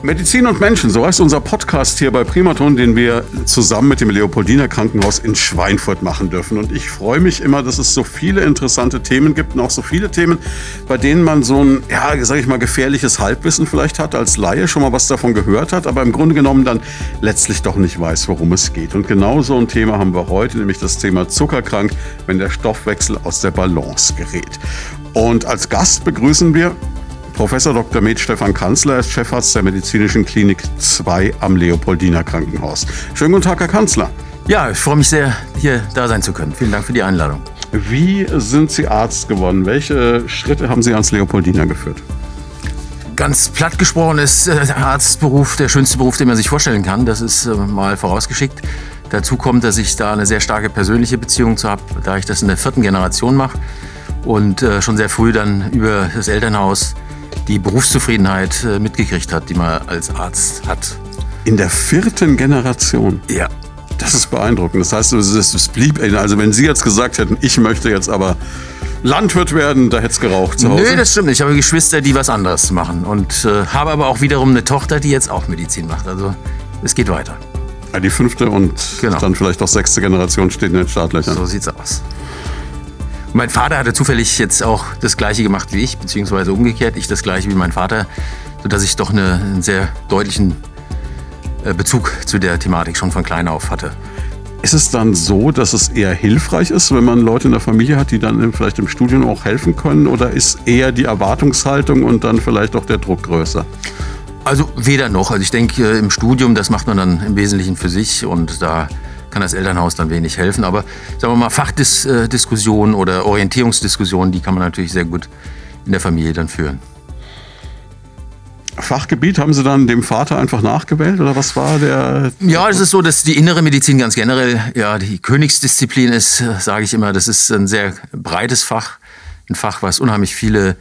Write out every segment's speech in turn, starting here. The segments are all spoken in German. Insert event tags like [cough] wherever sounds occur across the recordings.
Medizin und Menschen, so heißt unser Podcast hier bei Primaton, den wir zusammen mit dem Leopoldiner Krankenhaus in Schweinfurt machen dürfen. Und ich freue mich immer, dass es so viele interessante Themen gibt und auch so viele Themen, bei denen man so ein, ja, sag ich mal, gefährliches Halbwissen vielleicht hat, als Laie schon mal was davon gehört hat, aber im Grunde genommen dann letztlich doch nicht weiß, worum es geht. Und genau so ein Thema haben wir heute, nämlich das Thema Zuckerkrank, wenn der Stoffwechsel aus der Balance gerät. Und als Gast begrüßen wir Professor Dr. Med Stefan Kanzler ist Chefarzt der Medizinischen Klinik 2 am Leopoldiner Krankenhaus. Schönen guten Tag, Herr Kanzler. Ja, ich freue mich sehr, hier da sein zu können. Vielen Dank für die Einladung. Wie sind Sie Arzt geworden? Welche Schritte haben Sie ans Leopoldiner geführt? Ganz platt gesprochen ist der äh, Arztberuf der schönste Beruf, den man sich vorstellen kann. Das ist äh, mal vorausgeschickt. Dazu kommt, dass ich da eine sehr starke persönliche Beziehung zu habe, da ich das in der vierten Generation mache und äh, schon sehr früh dann über das Elternhaus die Berufszufriedenheit äh, mitgekriegt hat, die man als Arzt hat. In der vierten Generation? Ja. Das ist beeindruckend. Das heißt, es blieb, also wenn Sie jetzt gesagt hätten, ich möchte jetzt aber Landwirt werden, da hätte es geraucht zu Hause. Nö, das stimmt nicht. Ich habe Geschwister, die was anderes machen. Und äh, habe aber auch wiederum eine Tochter, die jetzt auch Medizin macht. Also es geht weiter. Die fünfte und genau. dann vielleicht auch sechste Generation steht in den Startlöchern. So sieht's aus. Mein Vater hatte zufällig jetzt auch das Gleiche gemacht wie ich, beziehungsweise umgekehrt, ich das Gleiche wie mein Vater, sodass ich doch eine, einen sehr deutlichen äh, Bezug zu der Thematik schon von klein auf hatte. Ist es dann so, dass es eher hilfreich ist, wenn man Leute in der Familie hat, die dann vielleicht im Studium auch helfen können? Oder ist eher die Erwartungshaltung und dann vielleicht auch der Druck größer? Also weder noch. Also ich denke, äh, im Studium, das macht man dann im Wesentlichen für sich und da kann das Elternhaus dann wenig helfen. Aber sagen wir mal, Fachdiskussionen oder Orientierungsdiskussionen, die kann man natürlich sehr gut in der Familie dann führen. Fachgebiet haben Sie dann dem Vater einfach nachgewählt oder was war der? Ja, es ist so, dass die innere Medizin ganz generell ja die Königsdisziplin ist, sage ich immer. Das ist ein sehr breites Fach, ein Fach, was unheimlich viele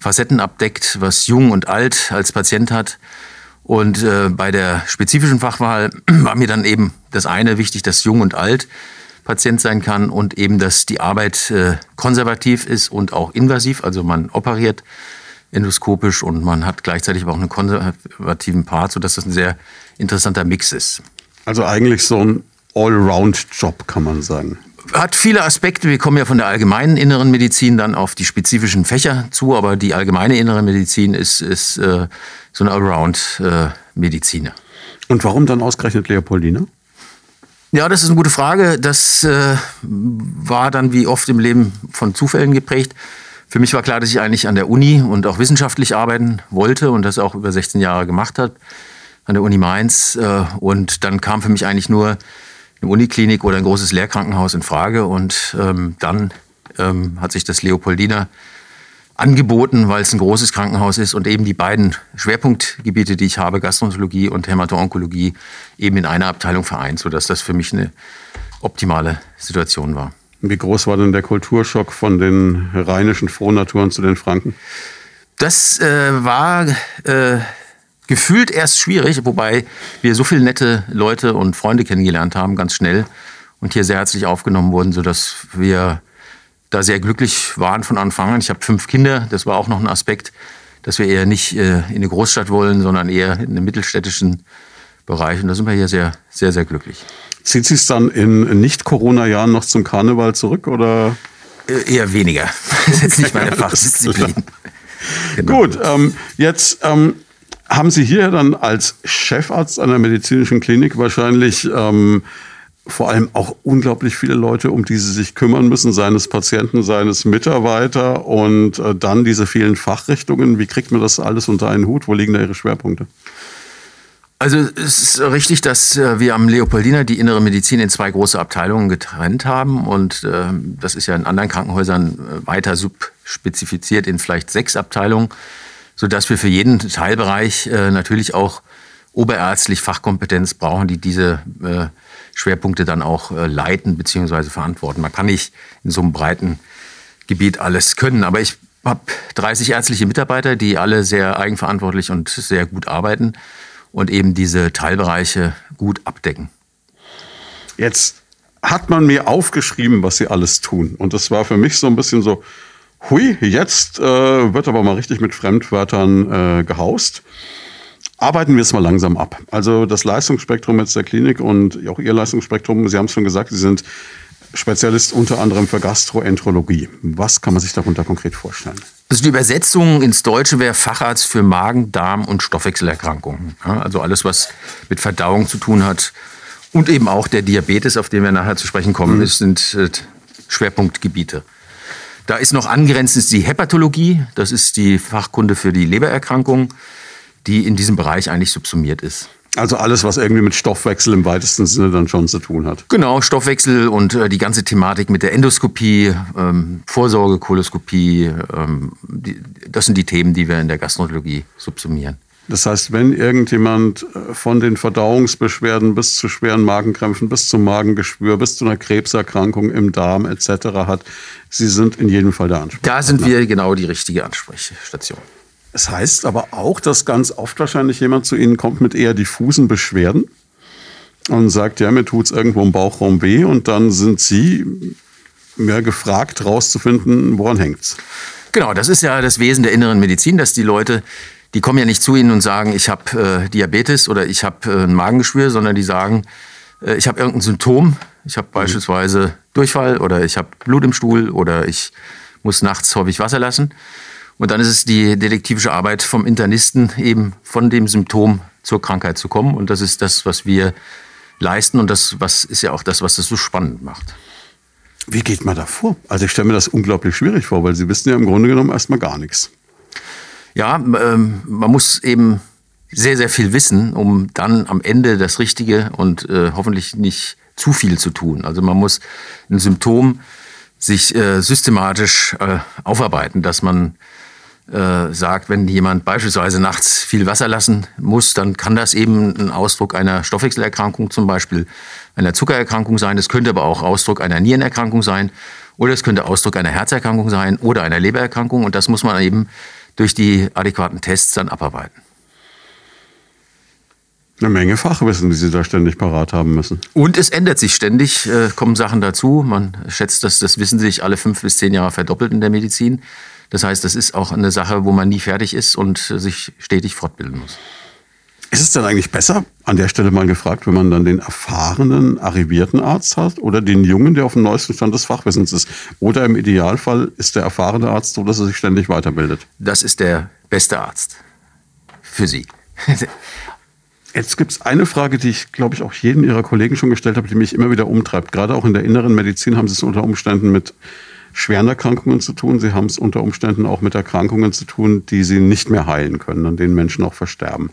Facetten abdeckt, was jung und alt als Patient hat. Und äh, bei der spezifischen Fachwahl [clears throat] war mir dann eben das eine wichtig, dass jung und alt Patient sein kann und eben, dass die Arbeit äh, konservativ ist und auch invasiv. Also man operiert endoskopisch und man hat gleichzeitig aber auch einen konservativen Part, sodass das ein sehr interessanter Mix ist. Also eigentlich so ein Allround-Job, kann man sagen. Hat viele Aspekte. Wir kommen ja von der allgemeinen inneren Medizin dann auf die spezifischen Fächer zu, aber die allgemeine innere Medizin ist, ist äh, so ein Allround-Mediziner. Äh, Und warum dann ausgerechnet Leopoldina? Ja, das ist eine gute Frage. Das äh, war dann wie oft im Leben von Zufällen geprägt. Für mich war klar, dass ich eigentlich an der Uni und auch wissenschaftlich arbeiten wollte und das auch über 16 Jahre gemacht habe an der Uni Mainz. Äh, und dann kam für mich eigentlich nur eine Uniklinik oder ein großes Lehrkrankenhaus in Frage. Und ähm, dann ähm, hat sich das Leopoldina angeboten, weil es ein großes Krankenhaus ist und eben die beiden Schwerpunktgebiete, die ich habe, Gastroenterologie und Hämato-Onkologie, eben in einer Abteilung vereint, sodass das für mich eine optimale Situation war. Wie groß war denn der Kulturschock von den rheinischen Frohnaturen zu den Franken? Das äh, war äh, gefühlt erst schwierig, wobei wir so viele nette Leute und Freunde kennengelernt haben, ganz schnell und hier sehr herzlich aufgenommen wurden, sodass wir da sehr glücklich waren von Anfang an. Ich habe fünf Kinder, das war auch noch ein Aspekt, dass wir eher nicht äh, in eine Großstadt wollen, sondern eher in einen mittelstädtischen Bereich. Und da sind wir hier sehr, sehr, sehr glücklich. Zieht sich es dann in Nicht-Corona-Jahren noch zum Karneval zurück oder? Äh, eher weniger. [laughs] Das ist jetzt nicht meine Fachdisziplin. Genau. [laughs] Gut, ähm, jetzt ähm, haben Sie hier dann als Chefarzt einer medizinischen Klinik wahrscheinlich ähm, vor allem auch unglaublich viele Leute, um die sie sich kümmern müssen, seines Patienten, seines Mitarbeiter und äh, dann diese vielen Fachrichtungen. Wie kriegt man das alles unter einen Hut? Wo liegen da Ihre Schwerpunkte? Also es ist richtig, dass äh, wir am Leopoldina die innere Medizin in zwei große Abteilungen getrennt haben und äh, das ist ja in anderen Krankenhäusern äh, weiter subspezifiziert in vielleicht sechs Abteilungen, sodass wir für jeden Teilbereich äh, natürlich auch oberärztlich Fachkompetenz brauchen, die diese äh, Schwerpunkte dann auch äh, leiten bzw. verantworten. Man kann nicht in so einem breiten Gebiet alles können, aber ich habe 30 ärztliche Mitarbeiter, die alle sehr eigenverantwortlich und sehr gut arbeiten und eben diese Teilbereiche gut abdecken. Jetzt hat man mir aufgeschrieben, was sie alles tun. Und das war für mich so ein bisschen so, hui, jetzt äh, wird aber mal richtig mit Fremdwörtern äh, gehaust. Arbeiten wir es mal langsam ab. Also das Leistungsspektrum jetzt der Klinik und auch Ihr Leistungsspektrum, Sie haben es schon gesagt, Sie sind Spezialist unter anderem für Gastroenterologie. Was kann man sich darunter konkret vorstellen? Also die Übersetzung ins Deutsche wäre Facharzt für Magen, Darm und Stoffwechselerkrankungen. Also alles, was mit Verdauung zu tun hat. Und eben auch der Diabetes, auf den wir nachher zu sprechen kommen, mhm. sind äh, Schwerpunktgebiete. Da ist noch angrenzend die Hepatologie, das ist die Fachkunde für die Lebererkrankungen, die in diesem Bereich eigentlich subsumiert ist. Also alles, was irgendwie mit Stoffwechsel im weitesten Sinne dann schon zu tun hat. Genau, Stoffwechsel und äh, die ganze Thematik mit der Endoskopie, ähm, Vorsorge, Koloskopie, ähm, die, das sind die Themen, die wir in der Gastroenterologie subsumieren. Das heißt, wenn irgendjemand äh, von den Verdauungsbeschwerden bis zu schweren Magenkrämpfen, bis zum Magengeschwür, bis zu einer Krebserkrankung im Darm etc. hat, Sie sind in jedem Fall der Ansprechpartner. Da sind wir genau die richtige Ansprechstation. Es heißt aber auch, dass ganz oft wahrscheinlich jemand zu Ihnen kommt mit eher diffusen Beschwerden und sagt, ja, mir tut es irgendwo im Bauchraum weh und dann sind Sie mehr gefragt, herauszufinden, woran hängt es. Genau, das ist ja das Wesen der inneren Medizin, dass die Leute, die kommen ja nicht zu Ihnen und sagen, ich habe äh, Diabetes oder ich habe äh, ein Magengeschwür, sondern die sagen, äh, ich habe irgendein Symptom, ich habe mhm. beispielsweise Durchfall oder ich habe Blut im Stuhl oder ich muss nachts häufig Wasser lassen. Und dann ist es die detektivische Arbeit vom Internisten, eben von dem Symptom zur Krankheit zu kommen. Und das ist das, was wir leisten. Und das was ist ja auch das, was das so spannend macht. Wie geht man da vor? Also ich stelle mir das unglaublich schwierig vor, weil Sie wissen ja im Grunde genommen erstmal gar nichts. Ja, ähm, man muss eben sehr, sehr viel wissen, um dann am Ende das Richtige und äh, hoffentlich nicht zu viel zu tun. Also man muss ein Symptom sich äh, systematisch äh, aufarbeiten, dass man sagt, wenn jemand beispielsweise nachts viel Wasser lassen muss, dann kann das eben ein Ausdruck einer Stoffwechselerkrankung, zum Beispiel einer Zuckererkrankung sein. Es könnte aber auch Ausdruck einer Nierenerkrankung sein oder es könnte Ausdruck einer Herzerkrankung sein oder einer Lebererkrankung. Und das muss man eben durch die adäquaten Tests dann abarbeiten. Eine Menge Fachwissen, die Sie da ständig parat haben müssen. Und es ändert sich ständig, äh, kommen Sachen dazu. Man schätzt, dass das Wissen sich alle fünf bis zehn Jahre verdoppelt in der Medizin. Das heißt, das ist auch eine Sache, wo man nie fertig ist und sich stetig fortbilden muss. Ist es denn eigentlich besser, an der Stelle mal gefragt, wenn man dann den erfahrenen, arrivierten Arzt hat oder den Jungen, der auf dem neuesten Stand des Fachwissens ist? Oder im Idealfall ist der erfahrene Arzt so, dass er sich ständig weiterbildet? Das ist der beste Arzt für Sie. [laughs] Jetzt gibt es eine Frage, die ich, glaube ich, auch jeden Ihrer Kollegen schon gestellt habe, die mich immer wieder umtreibt. Gerade auch in der inneren Medizin haben Sie es unter Umständen mit schweren Erkrankungen zu tun. Sie haben es unter Umständen auch mit Erkrankungen zu tun, die sie nicht mehr heilen können, an denen Menschen auch versterben.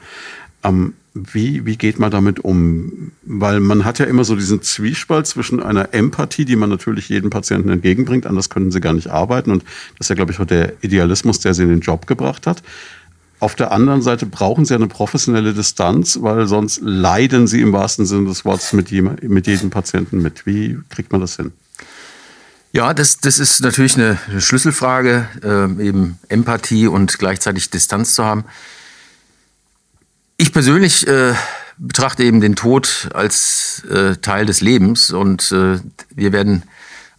Ähm, wie, wie geht man damit um? Weil man hat ja immer so diesen Zwiespalt zwischen einer Empathie, die man natürlich jedem Patienten entgegenbringt, anders können sie gar nicht arbeiten. Und das ist ja, glaube ich, auch der Idealismus, der sie in den Job gebracht hat. Auf der anderen Seite brauchen sie eine professionelle Distanz, weil sonst leiden sie im wahrsten Sinne des Wortes mit jedem, mit jedem Patienten mit. Wie kriegt man das hin? Ja, das, das ist natürlich eine Schlüsselfrage, äh, eben Empathie und gleichzeitig Distanz zu haben. Ich persönlich äh, betrachte eben den Tod als äh, Teil des Lebens und äh, wir werden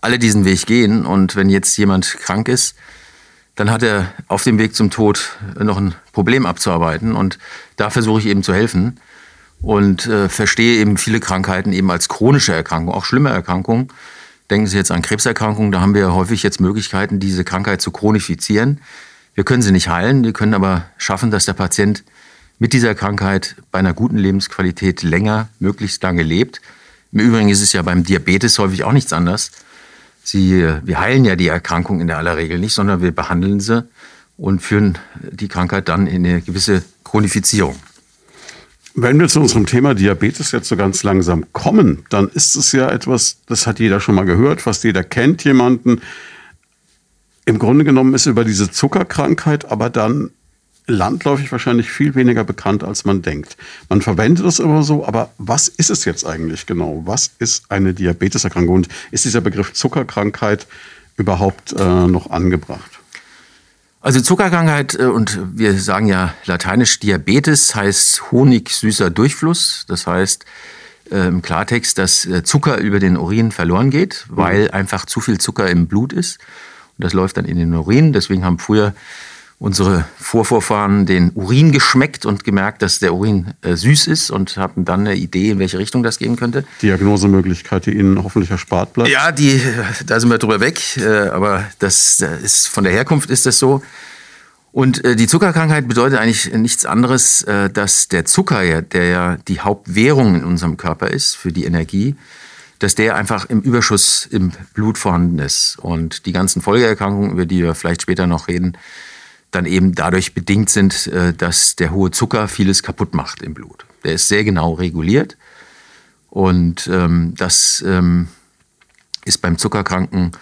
alle diesen Weg gehen. Und wenn jetzt jemand krank ist, dann hat er auf dem Weg zum Tod noch ein Problem abzuarbeiten und da versuche ich eben zu helfen und äh, verstehe eben viele Krankheiten eben als chronische Erkrankung, auch schlimme Erkrankungen Denken Sie jetzt an Krebserkrankungen, da haben wir häufig jetzt Möglichkeiten, diese Krankheit zu chronifizieren. Wir können sie nicht heilen, wir können aber schaffen, dass der Patient mit dieser Krankheit bei einer guten Lebensqualität länger, möglichst lange lebt. Im Übrigen ist es ja beim Diabetes häufig auch nichts anders. Sie, wir heilen ja die Erkrankung in der aller Regel nicht, sondern wir behandeln sie und führen die Krankheit dann in eine gewisse Chronifizierung. Wenn wir zu unserem Thema Diabetes jetzt so ganz langsam kommen, dann ist es ja etwas, das hat jeder schon mal gehört, fast jeder kennt jemanden. Im Grunde genommen ist über diese Zuckerkrankheit aber dann landläufig wahrscheinlich viel weniger bekannt, als man denkt. Man verwendet es immer so, aber was ist es jetzt eigentlich genau? Was ist eine Diabeteserkrankung? Und ist dieser Begriff Zuckerkrankheit überhaupt äh, noch angebracht? Also Zuckerkrankheit äh, und wir sagen ja lateinisch Diabetes heißt honigsüßer Durchfluss. Das heißt, äh, im Klartext, dass äh, Zucker über den Urin verloren geht, weil einfach zu viel Zucker im Blut ist. Und das läuft dann in den Urin. Deswegen haben früher unsere Vorvorfahren den Urin geschmeckt und gemerkt, dass der Urin äh, süß ist und hatten dann eine Idee, in welche Richtung das gehen könnte. Diagnosemöglichkeit, die Ihnen hoffentlich erspart bleibt. Ja, die, da sind wir drüber weg, äh, aber das ist, von der Herkunft ist das so. Und äh, die Zuckerkrankheit bedeutet eigentlich nichts anderes, äh, dass der Zucker, der ja die Hauptwährung in unserem Körper ist für die Energie, dass der einfach im Überschuss im Blut vorhanden ist. Und die ganzen Folgeerkrankungen, über die wir vielleicht später noch reden, dann eben dadurch bedingt sind, äh, dass der hohe Zucker vieles kaputt macht im Blut. Der ist sehr genau reguliert und ähm, das ähm, ist beim Zuckerkranken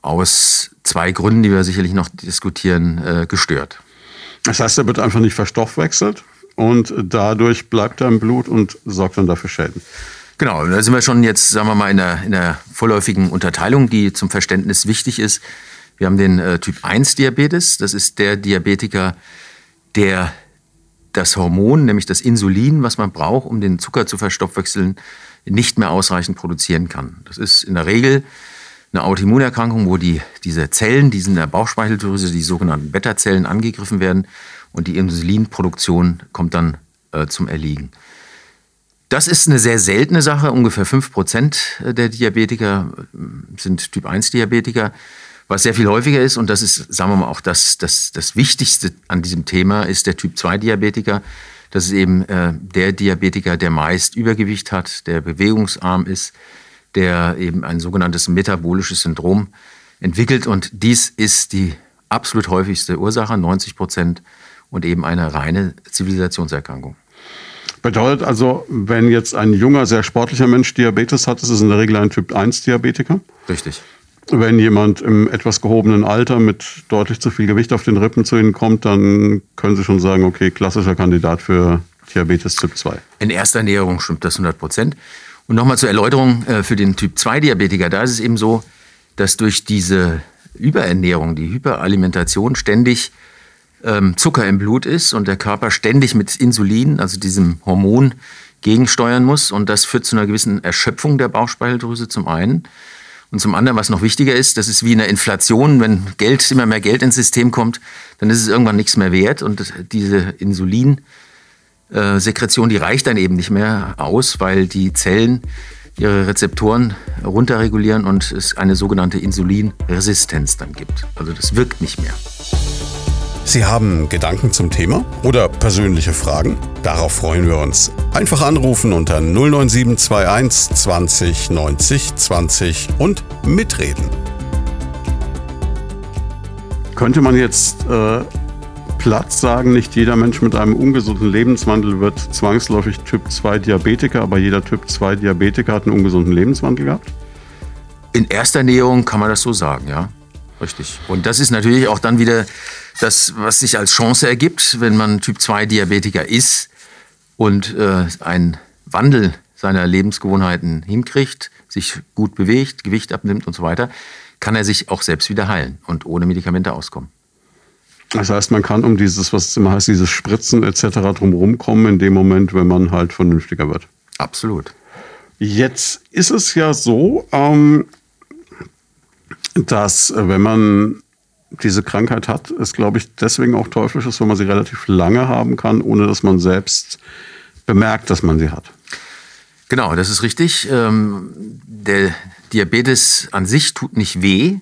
aus zwei Gründen, die wir sicherlich noch diskutieren, äh, gestört. Das heißt, er wird einfach nicht verstoffwechselt und dadurch bleibt er im Blut und sorgt dann dafür Schäden. Genau, da sind wir schon jetzt, sagen wir mal, in der, in der vorläufigen Unterteilung, die zum Verständnis wichtig ist. Wir haben den äh, Typ 1 Diabetes. Das ist der Diabetiker, der das Hormon, nämlich das Insulin, was man braucht, um den Zucker zu verstoffwechseln, nicht mehr ausreichend produzieren kann. Das ist in der Regel eine Autoimmunerkrankung, wo die, diese Zellen, die sind in der Bauchspeicheldrüse, die sogenannten Beta-Zellen, angegriffen werden und die Insulinproduktion kommt dann äh, zum Erliegen. Das ist eine sehr seltene Sache. Ungefähr 5% der Diabetiker äh, sind Typ 1 Diabetiker. Was sehr viel häufiger ist, und das ist, sagen wir mal, auch das, das, das Wichtigste an diesem Thema, ist der Typ-2-Diabetiker. Das ist eben äh, der Diabetiker, der meist Übergewicht hat, der bewegungsarm ist, der eben ein sogenanntes metabolisches Syndrom entwickelt. Und dies ist die absolut häufigste Ursache, 90 Prozent, und eben eine reine Zivilisationserkrankung. Bedeutet also, wenn jetzt ein junger, sehr sportlicher Mensch Diabetes hat, ist es in der Regel ein Typ-1-Diabetiker? Richtig. Wenn jemand im etwas gehobenen Alter mit deutlich zu viel Gewicht auf den Rippen zu Ihnen kommt, dann können Sie schon sagen, okay, klassischer Kandidat für Diabetes Typ 2. In erster Ernährung stimmt das 100 Prozent. Und nochmal zur Erläuterung äh, für den Typ 2 Diabetiker. Da ist es eben so, dass durch diese Überernährung, die Hyperalimentation ständig ähm, Zucker im Blut ist und der Körper ständig mit Insulin, also diesem Hormon, gegensteuern muss. Und das führt zu einer gewissen Erschöpfung der Bauchspeicheldrüse zum einen. Und zum anderen, was noch wichtiger ist, das ist wie eine Inflation. Wenn Geld, immer mehr Geld ins System kommt, dann ist es irgendwann nichts mehr wert. Und diese Insulinsekretion, die reicht dann eben nicht mehr aus, weil die Zellen ihre Rezeptoren runterregulieren und es eine sogenannte Insulinresistenz dann gibt. Also das wirkt nicht mehr. Sie haben Gedanken zum Thema oder persönliche Fragen? Darauf freuen wir uns. Einfach anrufen unter 09721 20 90 20 und mitreden. Könnte man jetzt äh, platt sagen, nicht jeder Mensch mit einem ungesunden Lebenswandel wird zwangsläufig Typ 2 Diabetiker, aber jeder Typ 2 Diabetiker hat einen ungesunden Lebenswandel gehabt? In erster Ernährung kann man das so sagen, ja. Richtig. Und das ist natürlich auch dann wieder das, was sich als Chance ergibt, wenn man Typ 2 Diabetiker ist und äh, einen Wandel seiner Lebensgewohnheiten hinkriegt, sich gut bewegt, Gewicht abnimmt und so weiter, kann er sich auch selbst wieder heilen und ohne Medikamente auskommen. Das heißt, man kann um dieses, was immer heißt, dieses Spritzen etc. drumherum kommen, in dem Moment, wenn man halt vernünftiger wird. Absolut. Jetzt ist es ja so, ähm, dass äh, wenn man diese Krankheit hat, es, glaube ich, deswegen auch teuflisch ist, weil man sie relativ lange haben kann, ohne dass man selbst bemerkt, dass man sie hat. Genau, das ist richtig. Ähm, der Diabetes an sich tut nicht weh.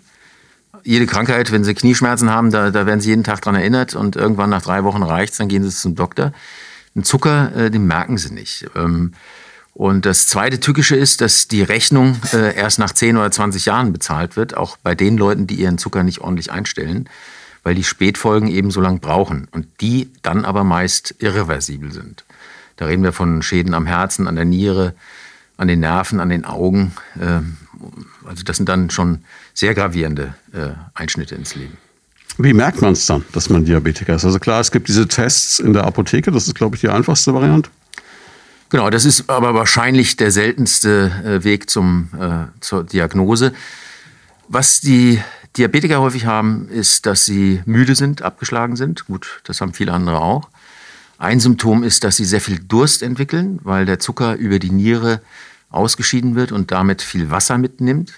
Jede Krankheit, wenn Sie Knieschmerzen haben, da, da werden Sie jeden Tag daran erinnert und irgendwann nach drei Wochen reicht es, dann gehen Sie zum Doktor. Den Zucker, äh, den merken Sie nicht. Ähm, und das zweite Tückische ist, dass die Rechnung äh, erst nach 10 oder 20 Jahren bezahlt wird, auch bei den Leuten, die ihren Zucker nicht ordentlich einstellen, weil die Spätfolgen eben so lang brauchen und die dann aber meist irreversibel sind. Da reden wir von Schäden am Herzen, an der Niere, an den Nerven, an den Augen. Äh, also das sind dann schon sehr gravierende äh, Einschnitte ins Leben. Wie merkt man es dann, dass man Diabetiker ist? Also klar, es gibt diese Tests in der Apotheke, das ist, glaube ich, die einfachste Variante. Genau, das ist aber wahrscheinlich der seltenste äh, Weg zum, äh, zur Diagnose. Was die Diabetiker häufig haben, ist, dass sie müde sind, abgeschlagen sind. Gut, das haben viele andere auch. Ein Symptom ist, dass sie sehr viel Durst entwickeln, weil der Zucker über die Niere ausgeschieden wird und damit viel Wasser mitnimmt.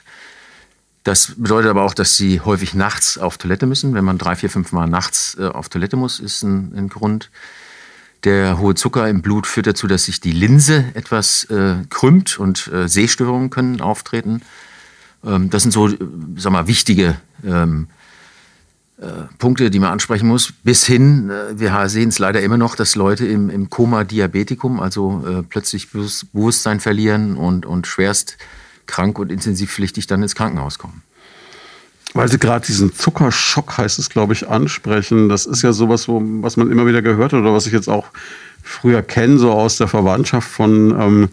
Das bedeutet aber auch, dass sie häufig nachts auf Toilette müssen. Wenn man drei, vier, fünf Mal nachts äh, auf Toilette muss, ist ein, ein, Grund. Der hohe Zucker im Blut führt dazu, dass sich die Linse etwas äh, krümmt und äh, Sehstörungen können auftreten. Ähm, das sind so, äh, sag mal, wichtige ähm, äh, Punkte, die man ansprechen muss. Bis hin, äh, wir sehen es leider immer noch, dass Leute im, im Koma Diabetikum, also äh, plötzlich Bewusstsein verlieren und, und schwerst krank und intensivpflichtig dann ins Krankenhaus kommen. Weil Sie gerade diesen Zuckerschock, heißt es, glaube ich, ansprechen. Das ist ja sowas, wo, was man immer wieder gehört hat oder was ich jetzt auch früher kenne, so aus der Verwandtschaft von ähm,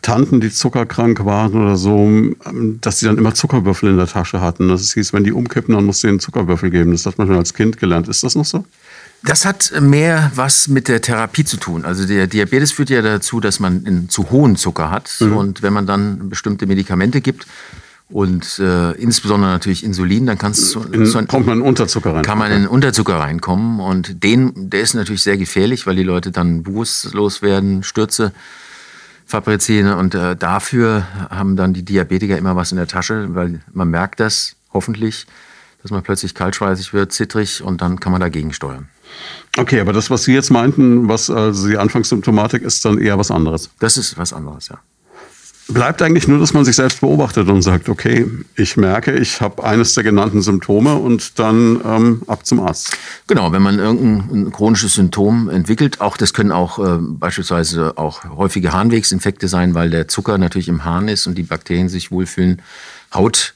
Tanten, die zuckerkrank waren oder so, ähm, dass sie dann immer Zuckerwürfel in der Tasche hatten. Das hieß, wenn die umkippen, dann musst du ihnen Zuckerwürfel geben. Das hat man schon als Kind gelernt. Ist das noch so? Das hat mehr was mit der Therapie zu tun. Also der Diabetes führt ja dazu, dass man einen zu hohen Zucker hat. Mhm. Und wenn man dann bestimmte Medikamente gibt, und äh, insbesondere natürlich Insulin, dann kannst du, in, so kommt man in Unterzucker rein. Kann man in Unterzucker reinkommen und den, der ist natürlich sehr gefährlich, weil die Leute dann bewusstlos werden, Stürze fabrizieren und äh, dafür haben dann die Diabetiker immer was in der Tasche, weil man merkt das hoffentlich, dass man plötzlich kaltschweißig wird, zittrig und dann kann man dagegen steuern. Okay, aber das, was Sie jetzt meinten, was also die Anfangssymptomatik ist, dann eher was anderes. Das ist was anderes, ja bleibt eigentlich nur, dass man sich selbst beobachtet und sagt, okay, ich merke, ich habe eines der genannten Symptome und dann ähm, ab zum Arzt. Genau, wenn man irgendein chronisches Symptom entwickelt, auch das können auch äh, beispielsweise auch häufige Harnwegsinfekte sein, weil der Zucker natürlich im Harn ist und die Bakterien sich wohlfühlen. Haut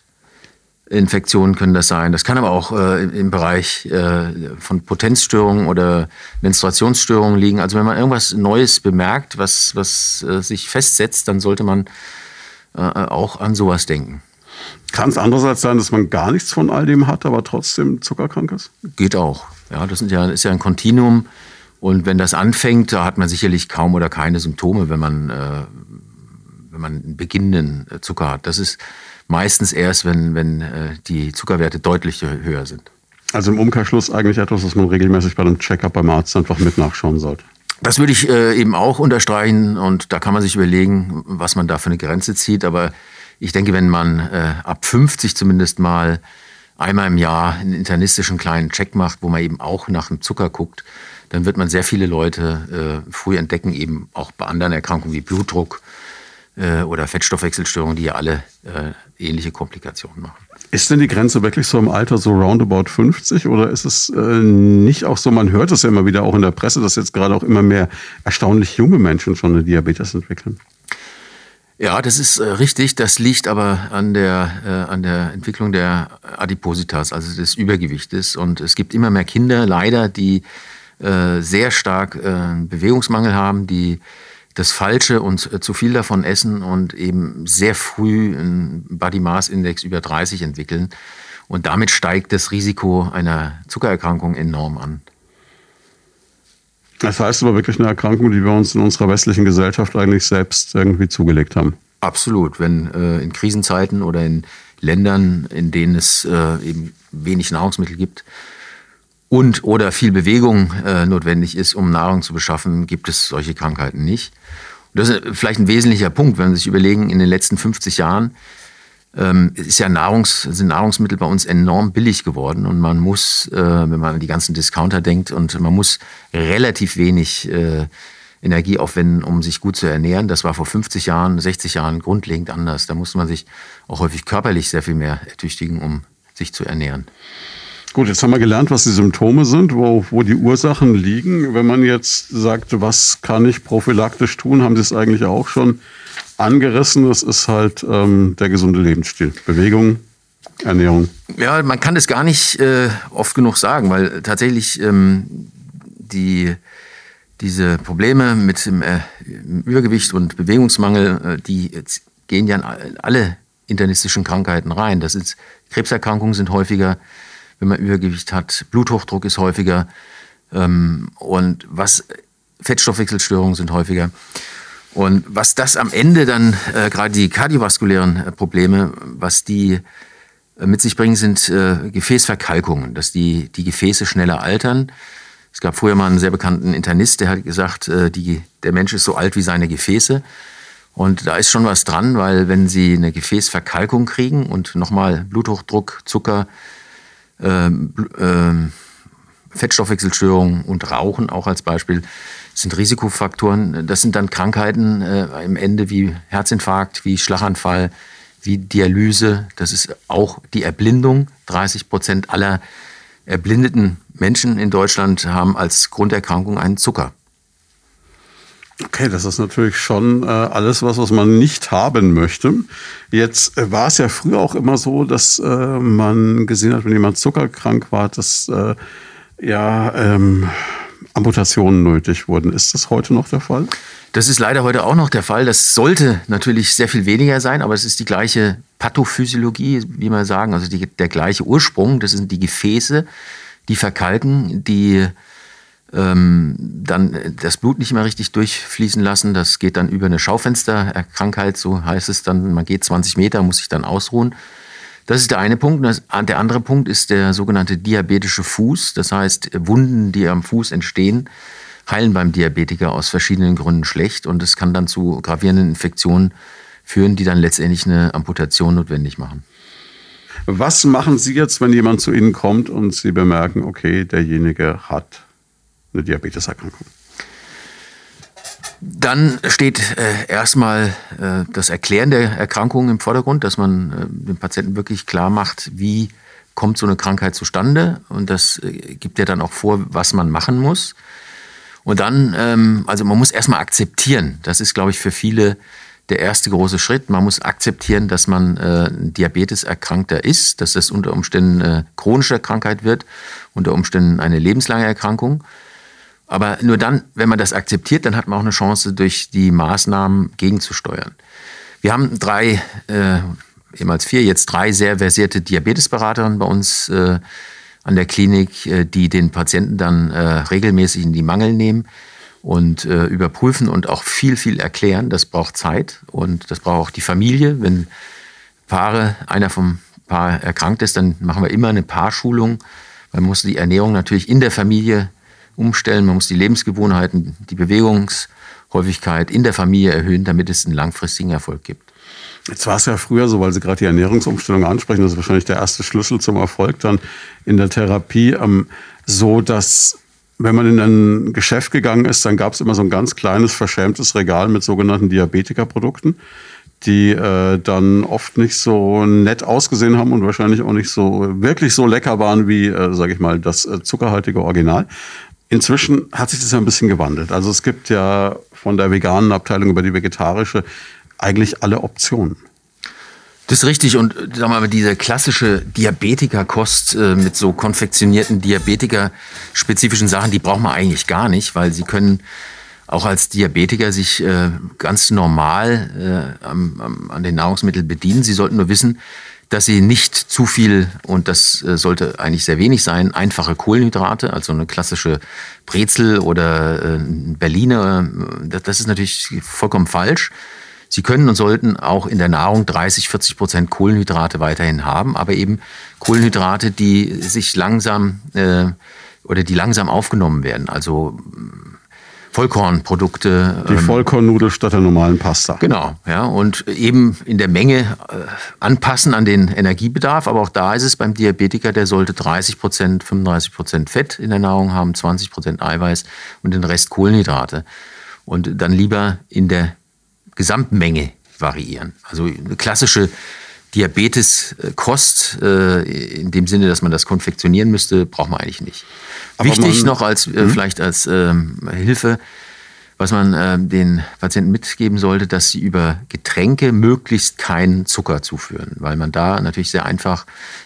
Infektionen können das sein. Das kann aber auch äh, im Bereich äh, von Potenzstörungen oder Menstruationsstörungen liegen. Also wenn man irgendwas Neues bemerkt, was, was äh, sich festsetzt, dann sollte man äh, auch an sowas denken. Kann es andererseits sein, dass man gar nichts von all dem hat, aber trotzdem zuckerkrank ist? Geht auch. Ja, das ja, ist ja ein Kontinuum. Und wenn das anfängt, da hat man sicherlich kaum oder keine Symptome, wenn man, äh, wenn man einen beginnenden Zucker hat. Das ist meistens erst, wenn, wenn äh, die Zuckerwerte deutlich höher sind. Also im Umkehrschluss eigentlich etwas, was man regelmäßig bei einem Checkup beim Arzt einfach mit nachschauen sollte. Das würde ich äh, eben auch unterstreichen und da kann man sich überlegen, was man da für eine Grenze zieht. Aber ich denke, wenn man äh, ab 50 zumindest mal einmal im Jahr einen internistischen kleinen Check macht, wo man eben auch nach dem Zucker guckt, dann wird man sehr viele Leute äh, früh entdecken, eben auch bei anderen Erkrankungen wie Blutdruck äh, oder Fettstoffwechselstörungen, die ja alle äh, ähnliche Komplikationen machen. Ist denn die Grenze wirklich so im Alter so roundabout 50 oder ist es äh, nicht auch so, man hört es ja immer wieder auch in der Presse, dass jetzt gerade auch immer mehr erstaunlich junge Menschen schon eine Diabetes entwickeln? Ja, das ist äh, richtig. Das liegt aber an der, äh, an der Entwicklung der Adipositas, also des Übergewichtes. Und es gibt immer mehr Kinder, leider, die äh, sehr stark äh, Bewegungsmangel haben, die das Falsche und äh, zu viel davon essen und eben sehr früh einen Body Mass Index über 30 entwickeln. Und damit steigt das Risiko einer Zuckererkrankung enorm an. Das heißt aber wirklich eine Erkrankung, die wir uns in unserer westlichen Gesellschaft eigentlich selbst irgendwie zugelegt haben. Absolut. Wenn äh, in Krisenzeiten oder in Ländern, in denen es äh, eben wenig Nahrungsmittel gibt, und oder viel Bewegung äh, notwendig ist, um Nahrung zu beschaffen, gibt es solche Krankheiten nicht. Und das ist vielleicht ein wesentlicher Punkt, wenn Sie sich überlegen, in den letzten 50 Jahren ähm, ist ja Nahrungs, sind Nahrungsmittel bei uns enorm billig geworden und man muss, äh, wenn man an die ganzen Discounter denkt, und man muss relativ wenig äh, Energie aufwenden, um sich gut zu ernähren. Das war vor 50 Jahren, 60 Jahren grundlegend anders. Da musste man sich auch häufig körperlich sehr viel mehr ertüchtigen, um sich zu ernähren. Gut, jetzt haben wir gelernt, was die Symptome sind, wo, wo die Ursachen liegen. Wenn man jetzt sagt, was kann ich prophylaktisch tun, haben Sie es eigentlich auch schon angerissen. Das ist halt ähm, der gesunde Lebensstil. Bewegung, Ernährung. Ja, man kann das gar nicht äh, oft genug sagen, weil tatsächlich ähm, die, diese Probleme mit dem äh, Übergewicht und Bewegungsmangel, äh, die gehen ja in alle internistischen Krankheiten rein. Das ist, Krebserkrankungen sind häufiger, wenn man Übergewicht hat. Bluthochdruck ist häufiger ähm, und was Fettstoffwechselstörungen sind häufiger. Und was das am Ende dann, äh, gerade die kardiovaskulären äh, Probleme, was die äh, mit sich bringen, sind äh, Gefäßverkalkungen, dass die, die Gefäße schneller altern, Es gab früher mal einen sehr bekannten Internist, der hat gesagt, äh, die, der Mensch ist so alt wie seine Gefäße. Und da ist schon was dran, weil wenn Sie eine Gefäßverkalkung kriegen und nochmal Bluthochdruck, Zucker, äh, äh, Fettstoffwechselstörungen und Rauchen auch als Beispiel sind Risikofaktoren. Das sind dann Krankheiten äh, im Ende wie Herzinfarkt, wie Schlaganfall, wie Dialyse. Das ist auch die Erblindung. 30 Prozent aller erblindeten Menschen in Deutschland haben als Grunderkrankung einen Zucker. Okay, das ist natürlich schon äh, alles was, was man nicht haben möchte. Jetzt äh, war es ja früher auch immer so, dass äh, man gesehen hat, wenn jemand zuckerkrank war, dass äh, ja ähm, Amputationen nötig wurden. Ist das heute noch der Fall? Das ist leider heute auch noch der Fall. Das sollte natürlich sehr viel weniger sein, aber es ist die gleiche Pathophysiologie, wie wir sagen, also die, der gleiche Ursprung. Das sind die Gefäße, die verkalken, die ähm, dann das Blut nicht mehr richtig durchfließen lassen. Das geht dann über eine Schaufensterkrankheit, so heißt es dann. Man geht 20 Meter, muss sich dann ausruhen. Das ist der eine Punkt. Der andere Punkt ist der sogenannte diabetische Fuß. Das heißt, Wunden, die am Fuß entstehen, heilen beim Diabetiker aus verschiedenen Gründen schlecht und es kann dann zu gravierenden Infektionen führen, die dann letztendlich eine Amputation notwendig machen. Was machen Sie jetzt, wenn jemand zu Ihnen kommt und Sie bemerken, okay, derjenige hat eine Diabeteserkrankung? Dann steht äh, erstmal äh, das Erklären der Erkrankung im Vordergrund, dass man äh, dem Patienten wirklich klar macht, wie kommt so eine Krankheit zustande. Und das äh, gibt ja dann auch vor, was man machen muss. Und dann, ähm, also man muss erstmal akzeptieren. Das ist, glaube ich, für viele der erste große Schritt. Man muss akzeptieren, dass man äh, Diabetes-Erkrankter ist, dass das unter Umständen eine chronische Krankheit wird, unter Umständen eine lebenslange Erkrankung. Aber nur dann, wenn man das akzeptiert, dann hat man auch eine Chance, durch die Maßnahmen gegenzusteuern. Wir haben drei, äh, ehemals vier, jetzt drei sehr versierte Diabetesberaterinnen bei uns äh, an der Klinik, äh, die den Patienten dann äh, regelmäßig in die Mangel nehmen und äh, überprüfen und auch viel, viel erklären. Das braucht Zeit und das braucht auch die Familie. Wenn Paare, einer vom Paar erkrankt ist, dann machen wir immer eine Paarschulung. Man muss die Ernährung natürlich in der Familie umstellen. Man muss die Lebensgewohnheiten, die Bewegungshäufigkeit in der Familie erhöhen, damit es einen langfristigen Erfolg gibt. Jetzt war es ja früher so, weil Sie gerade die Ernährungsumstellung ansprechen, das ist wahrscheinlich der erste Schlüssel zum Erfolg dann in der Therapie, ähm, so dass wenn man in ein Geschäft gegangen ist, dann gab es immer so ein ganz kleines, verschämtes Regal mit sogenannten Diabetikerprodukten, die äh, dann oft nicht so nett ausgesehen haben und wahrscheinlich auch nicht so wirklich so lecker waren wie, äh, sage ich mal, das äh, zuckerhaltige Original. Inzwischen hat sich das ja ein bisschen gewandelt. Also es gibt ja von der veganen Abteilung über die vegetarische eigentlich alle Optionen. Das ist richtig. Und wir mal, diese klassische Diabetikerkost äh, mit so konfektionierten Diabetiker-spezifischen Sachen, die braucht man eigentlich gar nicht, weil sie können auch als Diabetiker sich äh, ganz normal äh, am, am, an den Nahrungsmitteln bedienen. Sie sollten nur wissen, dass sie nicht zu viel, und das äh, sollte eigentlich sehr wenig sein, einfache Kohlenhydrate, also eine klassische Brezel oder äh, Berliner, äh, das ist natürlich vollkommen falsch. Sie können und sollten auch in der Nahrung 30, 40 Prozent Kohlenhydrate weiterhin haben, aber eben Kohlenhydrate, die sich langsam äh, oder die langsam aufgenommen werden. Also Vollkornprodukte. Die ähm, Vollkornnudel statt der normalen Pasta. Genau, ja. Und eben in der Menge äh, anpassen an den Energiebedarf. Aber auch da ist es beim Diabetiker, der sollte 30 Prozent, 35 Prozent Fett in der Nahrung haben, 20 Prozent Eiweiß und den Rest Kohlenhydrate. Und dann lieber in der Gesamtmenge variieren. Also eine klassische Diabeteskost, äh, in dem Sinne, dass man das konfektionieren müsste, braucht man eigentlich nicht. Aber Wichtig noch als äh, mhm. vielleicht als ähm, Hilfe, was man äh, den Patienten mitgeben sollte, dass sie über Getränke möglichst keinen Zucker zuführen, weil man da natürlich sehr einfach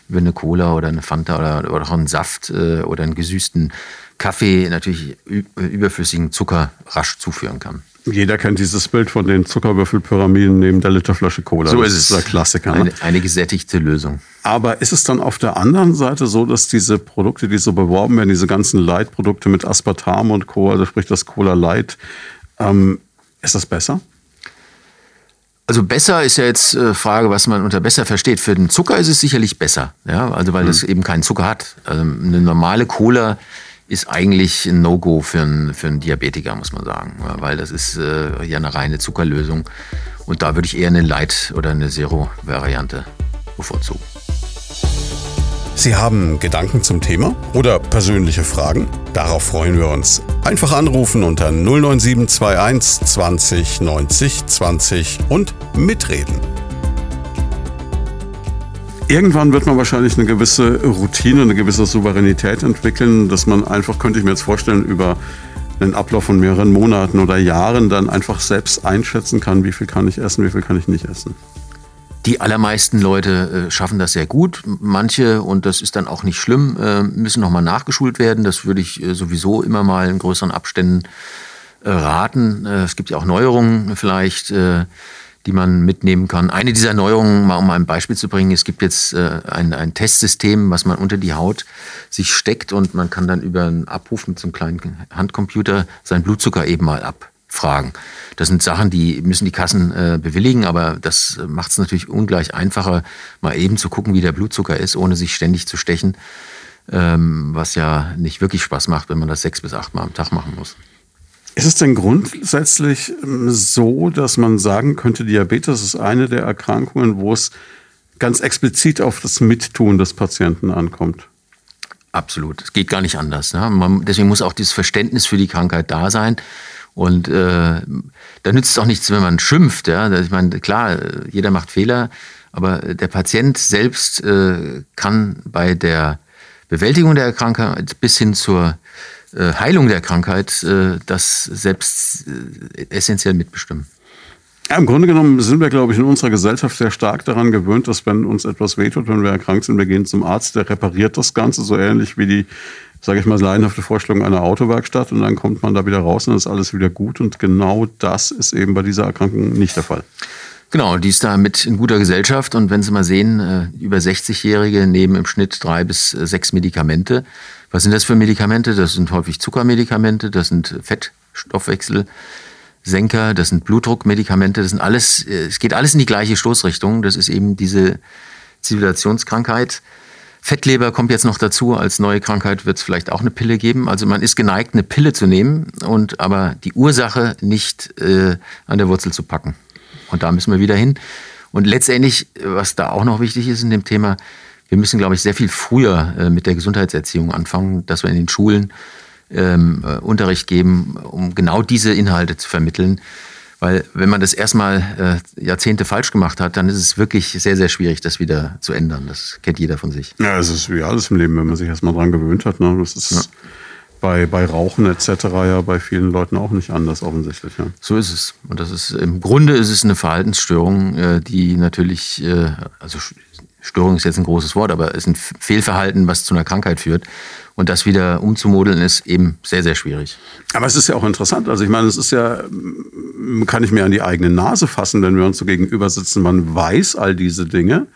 über eine Cola oder eine Fanta oder, oder auch einen Saft äh, oder einen gesüßten Kaffee natürlich überflüssigen Zucker rasch zuführen kann. Jeder kennt dieses Bild von den Zuckerwürfelpyramiden neben der Literflasche Cola. So das ist es. Der Klassiker. Ne? Eine, eine, gesättigte Lösung. Aber ist es dann auf der anderen Seite so, dass diese Produkte, die so beworben werden, diese ganzen Light-Produkte mit Aspartam und Co., also sprich das Cola Light, ähm, ist das besser? Also besser ist ja jetzt äh, Frage, was man unter besser versteht. Für den Zucker ist es sicherlich besser, ja, also weil es eben keinen Zucker hat. Also eine normale Cola ist eigentlich ein No-Go für einen, für einen Diabetiker, muss man sagen. Weil das ist äh, ja eine reine Zuckerlösung. Und da würde ich eher eine Light- oder eine Zero-Variante bevorzugen. Sie haben Gedanken zum Thema oder persönliche Fragen? Darauf freuen wir uns. Einfach anrufen unter 09721 20 90 20 und mitreden. Irgendwann wird man wahrscheinlich eine gewisse Routine, eine gewisse Souveränität entwickeln, dass man einfach, könnte ich mir jetzt vorstellen, über einen Ablauf von mehreren Monaten oder Jahren dann einfach selbst einschätzen kann, wie viel kann ich essen, wie viel kann ich nicht essen. Die allermeisten Leute äh, schaffen das sehr gut. Manche, und das ist dann auch nicht schlimm, äh, müssen nochmal nachgeschult werden. Das würde ich äh, sowieso immer mal in größeren Abständen raten. Es gibt ja auch Neuerungen vielleicht die man mitnehmen kann. Eine dieser Neuerungen, mal um ein Beispiel zu bringen, es gibt jetzt äh, ein, ein Testsystem, was man unter die Haut sich steckt und man kann dann über einen Abruf mit so einem kleinen Handcomputer seinen Blutzucker eben mal abfragen. Das sind Sachen, die müssen die Kassen äh, bewilligen, aber das macht es natürlich ungleich einfacher, mal eben zu gucken, wie der Blutzucker ist, ohne sich ständig zu stechen, ähm, was ja nicht wirklich Spaß macht, wenn man das sechs bis acht Mal am Tag machen muss. Ist es denn grundsätzlich ähm, so, dass man sagen könnte, Diabetes ist eine der Erkrankungen, wo es ganz explizit auf das Mittun des Patienten ankommt? Absolut. Es geht gar nicht anders. Ne? Man, deswegen muss auch dieses Verständnis für die Krankheit da sein. Und äh, da nützt es auch nichts, wenn man schimpft. Ja? Ich meine, klar, jeder macht Fehler, aber der Patient selbst äh, kann bei der Bewältigung der Krankheit bis hin zur Heilung der Krankheit äh, das selbst äh, essentiell mitbestimmen. Ja, Im Grunde genommen sind wir, glaube ich, in unserer Gesellschaft sehr stark daran gewöhnt, dass wenn uns etwas wehtut, wenn wir erkrankt sind, wir gehen zum Arzt, der repariert das Ganze, so ähnlich wie die, sage ich mal, leidenhafte Vorstellung einer Autowerkstatt und dann kommt man da wieder raus und ist alles wieder gut und genau das ist eben bei dieser Erkrankung nicht der Fall. Genau, die ist da mit in guter Gesellschaft und wenn Sie mal sehen, über 60-Jährige nehmen im Schnitt drei bis sechs Medikamente. Was sind das für Medikamente? Das sind häufig Zuckermedikamente, das sind Fettstoffwechselsenker, das sind Blutdruckmedikamente, das sind alles, äh, es geht alles in die gleiche Stoßrichtung. Das ist eben diese Zivilisationskrankheit. Fettleber kommt jetzt noch dazu. Als neue Krankheit wird es vielleicht auch eine Pille geben. Also man ist geneigt, eine Pille zu nehmen und aber die Ursache nicht äh, an der Wurzel zu packen. Und da müssen wir wieder hin. Und letztendlich, was da auch noch wichtig ist in dem Thema, wir müssen, glaube ich, sehr viel früher äh, mit der Gesundheitserziehung anfangen, dass wir in den Schulen ähm, äh, Unterricht geben, um genau diese Inhalte zu vermitteln. Weil wenn man das erstmal äh, Jahrzehnte falsch gemacht hat, dann ist es wirklich sehr, sehr schwierig, das wieder zu ändern. Das kennt jeder von sich. Ja, es ist wie alles im Leben, wenn man sich erstmal dran gewöhnt hat. Ne? Das ist ja. bei, bei Rauchen etc. ja bei vielen Leuten auch nicht anders offensichtlich. Ja. So ist es. Und das ist im Grunde ist es eine Verhaltensstörung, äh, die natürlich, äh, also Störung ist jetzt ein großes Wort, aber es ist ein Fehlverhalten, was zu einer Krankheit führt. Und das wieder umzumodeln ist eben sehr, sehr schwierig. Aber es ist ja auch interessant. Also ich meine, es ist ja, kann ich mir an die eigene Nase fassen, wenn wir uns so gegenüber sitzen. Man weiß all diese Dinge.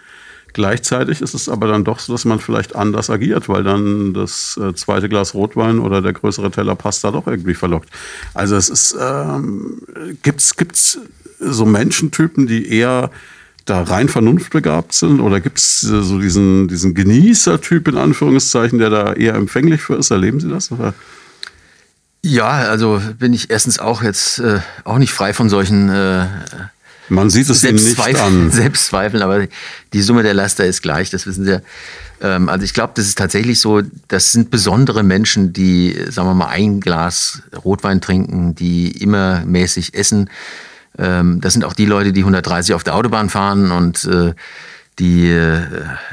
Gleichzeitig ist es aber dann doch so, dass man vielleicht anders agiert, weil dann das äh, zweite Glas Rotwein oder der größere Teller Pasta doch irgendwie verlockt. Also es ist, ähm, gibt's gibt's so Menschentypen, die eher da rein vernunftbegabt sind? Oder gibt es äh, so diesen, diesen Genießertyp in Anführungszeichen, der da eher empfänglich für ist? Erleben Sie das? Oder? Ja, also bin ich erstens auch jetzt äh, auch nicht frei von solchen äh, man sieht es ihnen nicht an. [laughs] Selbstzweifeln, aber die Summe der Laster ist gleich, das wissen Sie ja. Ähm, also ich glaube, das ist tatsächlich so, das sind besondere Menschen, die, sagen wir mal, ein Glas Rotwein trinken, die immer mäßig essen, ähm, das sind auch die Leute, die 130 auf der Autobahn fahren und äh, die äh,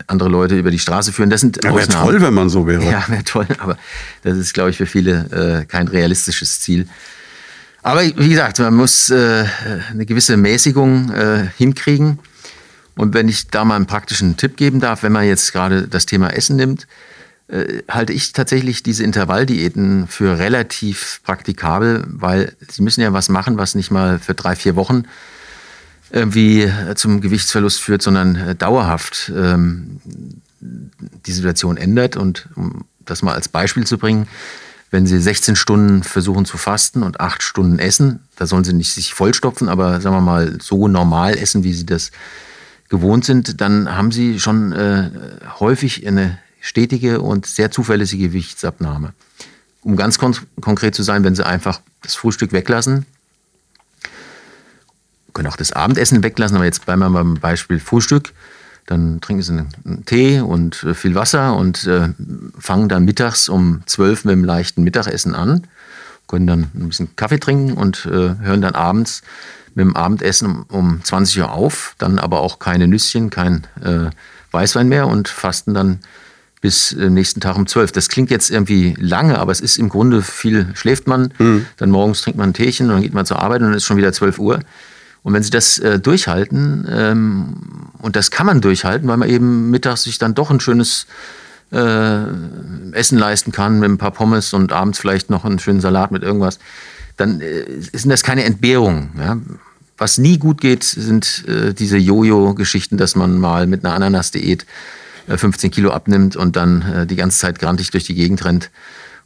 andere Leute über die Straße führen. Das sind ja, wäre toll, wenn man so wäre. [laughs] Ja, wäre toll, aber das ist, glaube ich, für viele äh, kein realistisches Ziel. Aber wie gesagt, man muss äh, eine gewisse Mäßigung äh, hinkriegen. Und wenn ich da mal einen praktischen Tipp geben darf, wenn man jetzt gerade das Thema Essen nimmt, äh, halte ich tatsächlich diese Intervalldiäten für relativ praktikabel, weil sie müssen ja was machen, was nicht mal für drei, vier Wochen irgendwie äh, zum Gewichtsverlust führt, sondern äh, dauerhaft ähm, die Situation ändert. Und um das mal als Beispiel zu bringen, wenn Sie 16 Stunden versuchen zu fasten und 8 Stunden essen, da sollen Sie nicht sich vollstopfen, aber sagen wir mal so normal essen, wie Sie das gewohnt sind, dann haben Sie schon äh, häufig eine stetige und sehr zuverlässige Gewichtsabnahme. um ganz kon konkret zu sein, wenn Sie einfach das Frühstück weglassen, können auch das Abendessen weglassen, aber jetzt bleiben wir beim Beispiel Frühstück. Dann trinken sie einen Tee und äh, viel Wasser und äh, fangen dann mittags um 12 mit einem leichten Mittagessen an, können dann ein bisschen Kaffee trinken und äh, hören dann abends mit dem Abendessen um 20 Uhr auf, dann aber auch keine Nüsschen, kein äh, Weißwein mehr und fasten dann bis äh, nächsten Tag um 12. Das klingt jetzt irgendwie lange, aber es ist im Grunde viel, schläft man, mhm. dann morgens trinkt man ein Teechen und dann geht man zur Arbeit und dann ist schon wieder 12 Uhr. Und wenn Sie das äh, durchhalten, ähm, und das kann man durchhalten, weil man eben mittags sich dann doch ein schönes äh, Essen leisten kann mit ein paar Pommes und abends vielleicht noch einen schönen Salat mit irgendwas, dann äh, sind das keine Entbehrungen. Ja? Was nie gut geht, sind äh, diese Jojo-Geschichten, dass man mal mit einer Ananas-Diät 15 äh, Kilo abnimmt und dann äh, die ganze Zeit grantig durch die Gegend rennt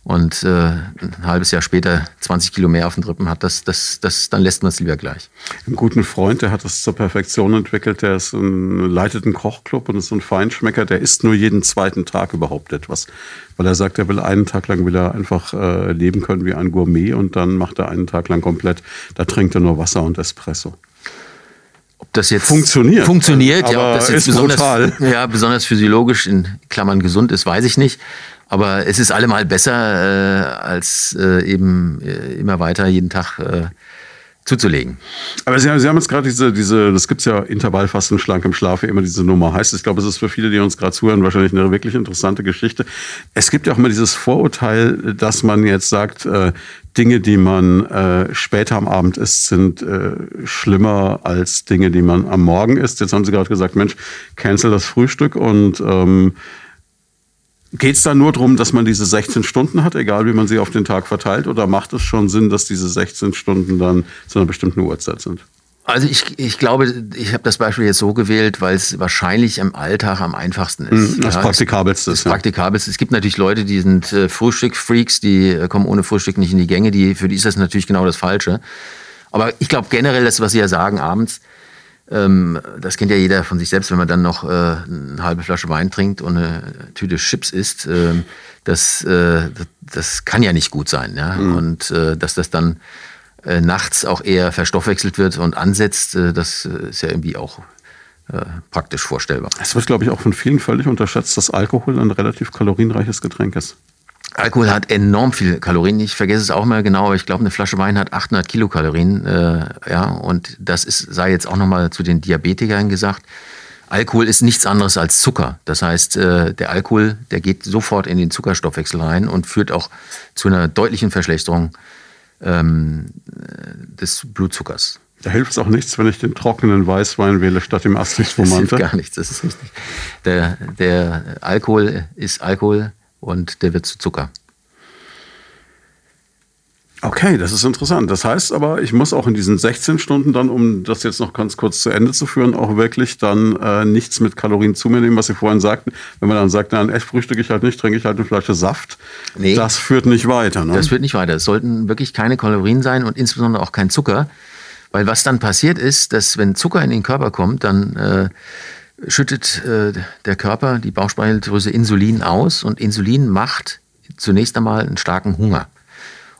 und äh, ein halbes Jahr später 20 Kilo mehr auf den Rippen hat, das, das, das, dann lässt man es lieber gleich. Einen guten Freund, der hat das zur Perfektion entwickelt, der ist ein, leitet einen Kochclub und ist ein Feinschmecker, der isst nur jeden zweiten Tag überhaupt etwas. Weil er sagt, er will einen Tag lang will er einfach äh, leben können wie ein Gourmet und dann macht er einen Tag lang komplett, da trinkt er nur Wasser und Espresso das jetzt funktioniert. Funktioniert, ja, ob das jetzt besonders, [laughs] ja, besonders physiologisch in Klammern gesund ist, weiß ich nicht. Aber es ist allemal besser, äh, als äh, eben äh, immer weiter jeden Tag äh, zuzulegen. Aber Sie, Sie haben jetzt gerade diese, diese, das gibt es ja Intervallfasten schlank im Schlaf, wie immer diese Nummer heißt. Ich glaube, es ist für viele, die uns gerade zuhören, wahrscheinlich eine wirklich interessante Geschichte. Es gibt ja auch immer dieses Vorurteil, dass man jetzt sagt, äh, Dinge, die man äh, später am Abend isst, sind äh, schlimmer als Dinge, die man am Morgen isst. Jetzt haben Sie gerade gesagt, Mensch, cancel das Frühstück und ähm, Geht es da nur darum, dass man diese 16 Stunden hat, egal wie man sie auf den Tag verteilt, oder macht es schon Sinn, dass diese 16 Stunden dann zu einer bestimmten Uhrzeit sind? Also ich, ich glaube, ich habe das Beispiel jetzt so gewählt, weil es wahrscheinlich im Alltag am einfachsten ist. Hm, das ja, praktikabelste ist. Das ja. praktikabelste. Es gibt natürlich Leute, die sind äh, Frühstück-Freaks, die äh, kommen ohne Frühstück nicht in die Gänge. Die, für die ist das natürlich genau das Falsche. Aber ich glaube generell, das, was Sie ja sagen, abends, das kennt ja jeder von sich selbst, wenn man dann noch äh, eine halbe Flasche Wein trinkt und eine Tüte Chips isst. Äh, das, das kann ja nicht gut sein. Ja? Mhm. Und äh, dass das dann nachts auch eher verstoffwechselt wird und ansetzt, das ist ja irgendwie auch praktisch vorstellbar. Es wird, glaube ich, auch von vielen völlig unterschätzt, dass Alkohol ein relativ kalorienreiches Getränk ist. Alkohol hat enorm viel Kalorien. Ich vergesse es auch mal genau, aber ich glaube, eine Flasche Wein hat 800 Kilokalorien. Äh, ja, und das ist, sei jetzt auch nochmal zu den Diabetikern gesagt. Alkohol ist nichts anderes als Zucker. Das heißt, äh, der Alkohol, der geht sofort in den Zuckerstoffwechsel rein und führt auch zu einer deutlichen Verschlechterung ähm, des Blutzuckers. Da hilft es auch nichts, wenn ich den trockenen Weißwein wähle statt dem Astrid Spumante. Das hilft gar nichts, das ist richtig. Der, der Alkohol ist Alkohol und der wird zu Zucker. Okay, das ist interessant. Das heißt aber, ich muss auch in diesen 16 Stunden dann, um das jetzt noch ganz kurz zu Ende zu führen, auch wirklich dann äh, nichts mit Kalorien zu mir nehmen, was Sie vorhin sagten. Wenn man dann sagt, dann echt frühstücke ich halt nicht, trinke ich halt eine Flasche Saft. Nee, das führt nicht weiter. Ne? Das führt nicht weiter. Es sollten wirklich keine Kalorien sein und insbesondere auch kein Zucker. Weil was dann passiert ist, dass wenn Zucker in den Körper kommt, dann äh, schüttet äh, der Körper, die Bauchspeicheldrüse Insulin aus und Insulin macht zunächst einmal einen starken Hunger.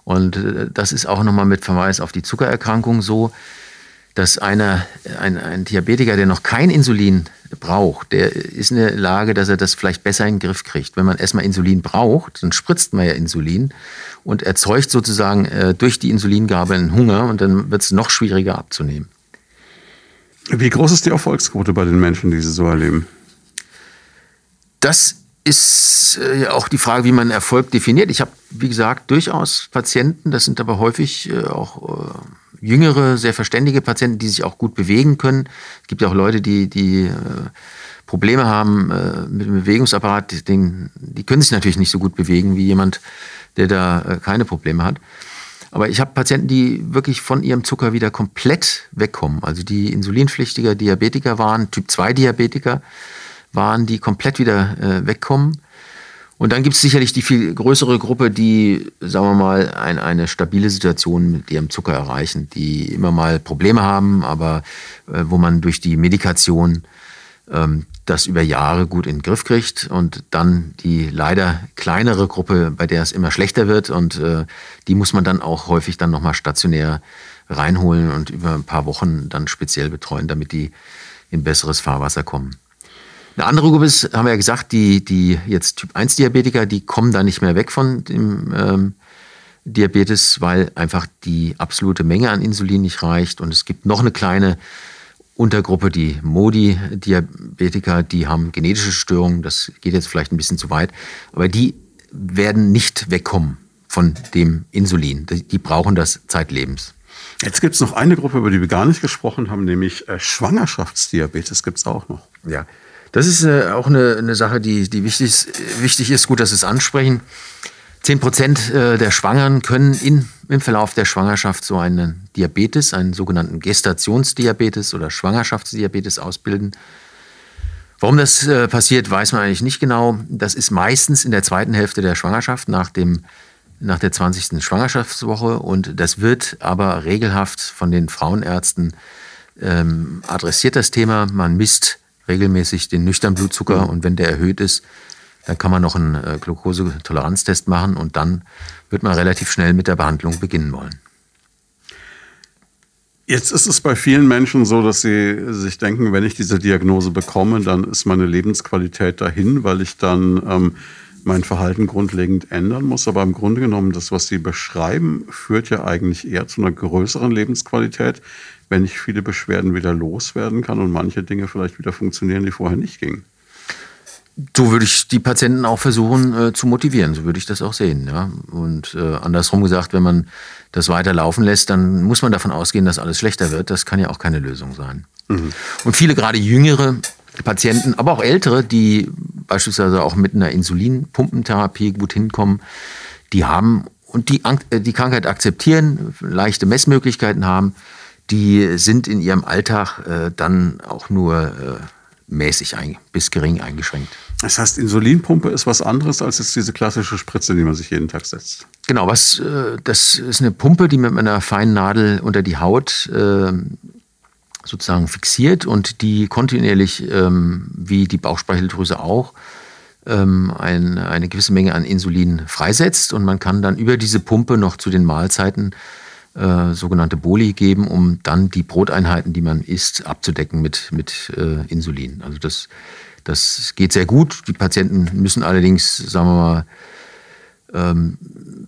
Und äh, das ist auch nochmal mit Verweis auf die Zuckererkrankung so, dass einer, ein, ein Diabetiker, der noch kein Insulin braucht, der ist in der Lage, dass er das vielleicht besser in den Griff kriegt. Wenn man erstmal Insulin braucht, dann spritzt man ja Insulin und erzeugt sozusagen äh, durch die Insulingabe einen Hunger und dann wird es noch schwieriger abzunehmen. Wie groß ist die Erfolgsquote bei den Menschen, die Sie so erleben? Das ist äh, auch die Frage, wie man Erfolg definiert. Ich habe, wie gesagt, durchaus Patienten, das sind aber häufig äh, auch äh, jüngere, sehr verständige Patienten, die sich auch gut bewegen können. Es gibt ja auch Leute, die, die Probleme haben mit dem Bewegungsapparat, die können sich natürlich nicht so gut bewegen wie jemand, der da keine Probleme hat. Aber ich habe Patienten, die wirklich von ihrem Zucker wieder komplett wegkommen. Also die insulinpflichtiger Diabetiker waren, Typ 2 Diabetiker waren, die komplett wieder äh, wegkommen. Und dann gibt es sicherlich die viel größere Gruppe, die, sagen wir mal, ein, eine stabile Situation mit ihrem Zucker erreichen, die immer mal Probleme haben, aber äh, wo man durch die Medikation das über Jahre gut in den Griff kriegt und dann die leider kleinere Gruppe, bei der es immer schlechter wird und äh, die muss man dann auch häufig dann nochmal stationär reinholen und über ein paar Wochen dann speziell betreuen, damit die in besseres Fahrwasser kommen. Eine andere Gruppe ist, haben wir ja gesagt, die, die jetzt Typ 1 Diabetiker, die kommen da nicht mehr weg von dem ähm, Diabetes, weil einfach die absolute Menge an Insulin nicht reicht. Und es gibt noch eine kleine Untergruppe, die Modi-Diabetiker, die haben genetische Störungen. Das geht jetzt vielleicht ein bisschen zu weit. Aber die werden nicht wegkommen von dem Insulin. Die brauchen das zeitlebens. Jetzt gibt es noch eine Gruppe, über die wir gar nicht gesprochen haben, nämlich äh, Schwangerschaftsdiabetes gibt es auch noch. Ja, das ist äh, auch eine, eine, Sache, die, die wichtig, ist, wichtig ist. Gut, dass Sie es ansprechen. Zehn Prozent äh, der Schwangeren können in, im Verlauf der Schwangerschaft so einen Diabetes, einen sogenannten Gestationsdiabetes oder Schwangerschaftsdiabetes ausbilden. Warum das äh, passiert, weiß man eigentlich nicht genau. Das ist meistens in der zweiten Hälfte der Schwangerschaft nach, dem, nach der 20. Schwangerschaftswoche und das wird aber regelhaft von den Frauenärzten ähm, adressiert, das Thema. Man misst regelmäßig den nüchternen Blutzucker mhm. und wenn der erhöht ist, dann kann man noch einen äh, Glukosetoleranztest machen und dann wird man relativ schnell mit der Behandlung beginnen wollen. Jetzt ist es bei vielen Menschen so, dass sie sich denken, wenn ich diese Diagnose bekomme, dann ist meine Lebensqualität dahin, weil ich dann ähm, mein Verhalten grundlegend ändern muss. Aber im Grunde genommen, das, was Sie beschreiben, führt ja eigentlich eher zu einer größeren Lebensqualität, wenn ich viele Beschwerden wieder loswerden kann und manche Dinge vielleicht wieder funktionieren, die vorher nicht gingen. So würde ich die Patienten auch versuchen äh, zu motivieren, so würde ich das auch sehen. Ja? Und äh, andersrum gesagt, wenn man das weiter laufen lässt, dann muss man davon ausgehen, dass alles schlechter wird. Das kann ja auch keine Lösung sein. Mhm. Und viele gerade jüngere Patienten, aber auch ältere, die beispielsweise auch mit einer Insulinpumpentherapie gut hinkommen, die haben und die, äh, die Krankheit akzeptieren, leichte Messmöglichkeiten haben, die sind in ihrem Alltag äh, dann auch nur äh, mäßig bis gering eingeschränkt. Das heißt, Insulinpumpe ist was anderes als jetzt diese klassische Spritze, die man sich jeden Tag setzt. Genau, was, äh, das ist eine Pumpe, die mit einer feinen Nadel unter die Haut äh, sozusagen fixiert und die kontinuierlich, ähm, wie die Bauchspeicheldrüse auch, ähm, ein, eine gewisse Menge an Insulin freisetzt und man kann dann über diese Pumpe noch zu den Mahlzeiten äh, sogenannte Boli geben, um dann die Broteinheiten, die man isst, abzudecken mit, mit äh, Insulin. Also das, das geht sehr gut. Die Patienten müssen allerdings, sagen wir mal, ähm,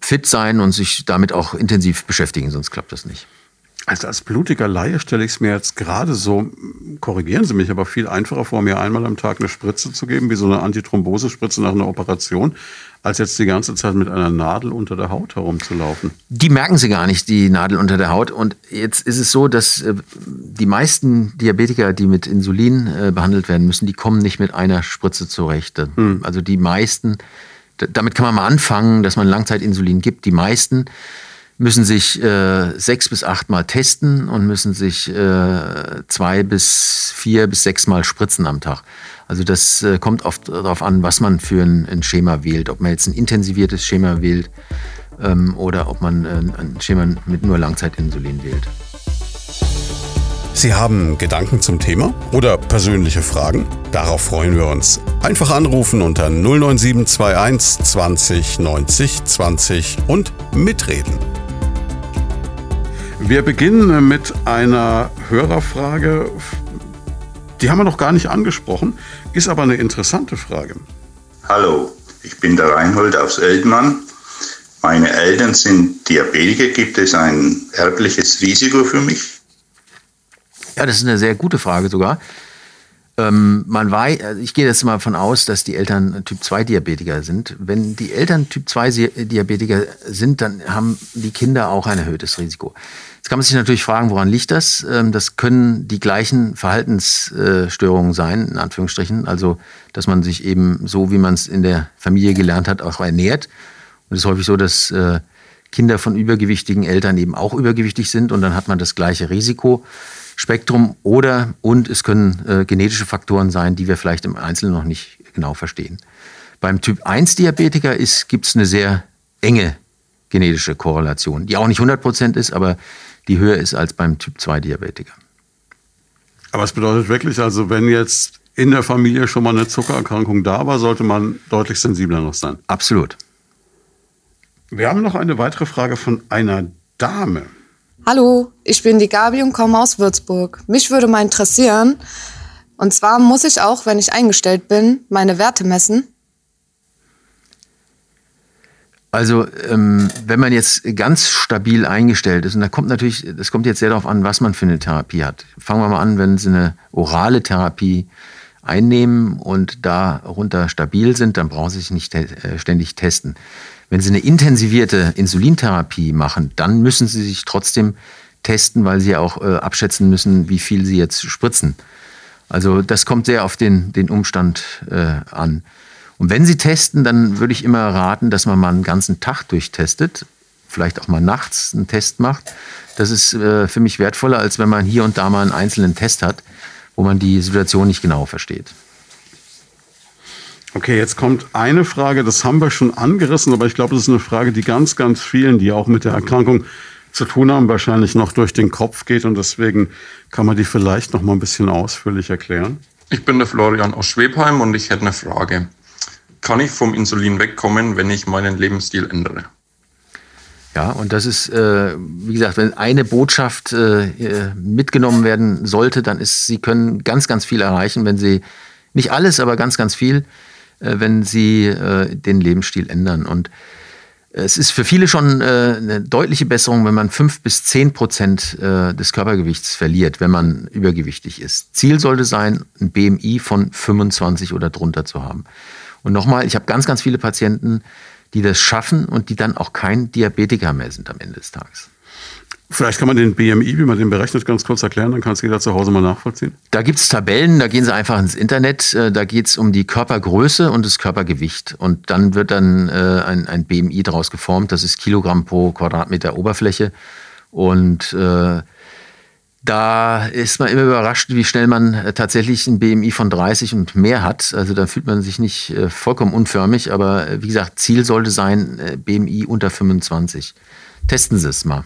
fit sein und sich damit auch intensiv beschäftigen, sonst klappt das nicht. Also als blutiger Laie stelle ich es mir jetzt gerade so, korrigieren Sie mich, aber viel einfacher vor, mir einmal am Tag eine Spritze zu geben, wie so eine Antithrombosespritze nach einer Operation, als jetzt die ganze Zeit mit einer Nadel unter der Haut herumzulaufen. Die merken Sie gar nicht, die Nadel unter der Haut. Und jetzt ist es so, dass äh, die meisten Diabetiker, die mit Insulin äh, behandelt werden müssen, die kommen nicht mit einer Spritze zurecht. Hm. Also die meisten, damit kann man mal anfangen, dass man Langzeitinsulin gibt. Die meisten müssen sich äh, sechs bis acht Mal testen und müssen sich äh, zwei bis vier bis sechs Mal spritzen am Tag. Also das äh, kommt oft darauf an, was man für ein, ein, Schema wählt. Ob man jetzt ein intensiviertes Schema wählt ähm, oder ob man äh, ein Schema mit nur Langzeitinsulin wählt. Sie haben Gedanken zum Thema oder persönliche Fragen? Darauf freuen wir uns. Einfach anrufen unter 09721 20 90 20 und mitreden. Wir beginnen mit einer Hörerfrage. Die haben wir noch gar nicht angesprochen, ist aber eine interessante Frage. Hallo, ich bin der Reinhold aus Eldmann. Meine Eltern sind Diabetiker. Gibt es ein erbliches Risiko für mich? Ja, das ist eine sehr gute Frage sogar. Ähm, man weiß, also ich gehe jetzt mal davon aus, dass die Eltern Typ 2 Diabetiker sind. Wenn die Eltern Typ 2 Diabetiker sind, dann haben die Kinder auch ein erhöhtes Risiko. Jetzt kann man sich natürlich fragen, woran liegt das? Ähm, das können die gleichen Verhaltensstörungen sein, in Anführungsstrichen. Also, dass man sich eben so, wie man es in der Familie gelernt hat, auch ernährt. Und es ist häufig so, dass äh, Kinder von übergewichtigen Eltern eben auch übergewichtig sind und dann hat man das gleiche Risiko. Spektrum oder und es können äh, genetische Faktoren sein, die wir vielleicht im Einzelnen noch nicht genau verstehen. Beim Typ 1 Diabetiker gibt es eine sehr enge genetische Korrelation, die auch nicht 100% ist, aber die höher ist als beim Typ 2 Diabetiker. Aber es bedeutet wirklich, also wenn jetzt in der Familie schon mal eine Zuckererkrankung da war, sollte man deutlich sensibler noch sein. Absolut. Wir haben noch eine weitere Frage von einer Dame. Hallo, ich bin die Gabi und komme aus Würzburg. Mich würde mal interessieren, und zwar muss ich auch, wenn ich eingestellt bin, meine Werte messen. Also ähm, wenn man jetzt ganz stabil eingestellt ist, und da kommt natürlich, das kommt jetzt sehr darauf an, was man für eine Therapie hat. Fangen wir mal an, wenn Sie eine orale Therapie einnehmen und darunter stabil sind, dann brauchen Sie sich nicht te äh, ständig testen. Wenn Sie eine intensivierte Insulintherapie machen, dann müssen Sie sich trotzdem testen, weil Sie auch äh, abschätzen müssen, wie viel Sie jetzt spritzen. Also das kommt sehr auf den, den Umstand äh, an. Und wenn Sie testen, dann würde ich immer raten, dass man mal einen ganzen Tag durchtestet, vielleicht auch mal nachts einen Test macht. Das ist äh, für mich wertvoller, als wenn man hier und da mal einen einzelnen Test hat, wo man die Situation nicht genau versteht. Okay, jetzt kommt eine Frage, das haben wir schon angerissen, aber ich glaube, das ist eine Frage, die ganz, ganz vielen, die auch mit der Erkrankung zu tun haben, wahrscheinlich noch durch den Kopf geht und deswegen kann man die vielleicht noch mal ein bisschen ausführlich erklären. Ich bin der Florian aus Schwebheim und ich hätte eine Frage. Kann ich vom Insulin wegkommen, wenn ich meinen Lebensstil ändere? Ja, und das ist, äh, wie gesagt, wenn eine Botschaft äh, mitgenommen werden sollte, dann ist, Sie können ganz, ganz viel erreichen, wenn Sie, nicht alles, aber ganz, ganz viel, äh, wenn Sie äh, den Lebensstil ändern. Und es ist für viele schon äh, eine deutliche Besserung, wenn man fünf bis zehn Prozent äh, des Körpergewichts verliert, wenn man übergewichtig ist. Ziel sollte sein, ein BMI von 25 oder drunter zu haben. Und nochmal, ich habe ganz, ganz viele Patienten, die das schaffen und die dann auch kein Diabetiker mehr sind am Ende des Tages. Vielleicht kann man den BMI, wie man den berechnet, ganz kurz erklären, dann kann es jeder zu Hause mal nachvollziehen. Da gibt es Tabellen, da gehen Sie einfach ins Internet, äh, da geht es um die Körpergröße und das Körpergewicht. Und dann wird dann äh, ein, ein BMI daraus geformt, das ist Kilogramm pro Quadratmeter Oberfläche. Und äh, da ist man immer überrascht, wie schnell man äh, tatsächlich ein BMI von 30 und mehr hat. Also da fühlt man sich nicht äh, vollkommen unförmig, aber äh, wie gesagt, Ziel sollte sein, BMI unter 25. Testen Sie es mal.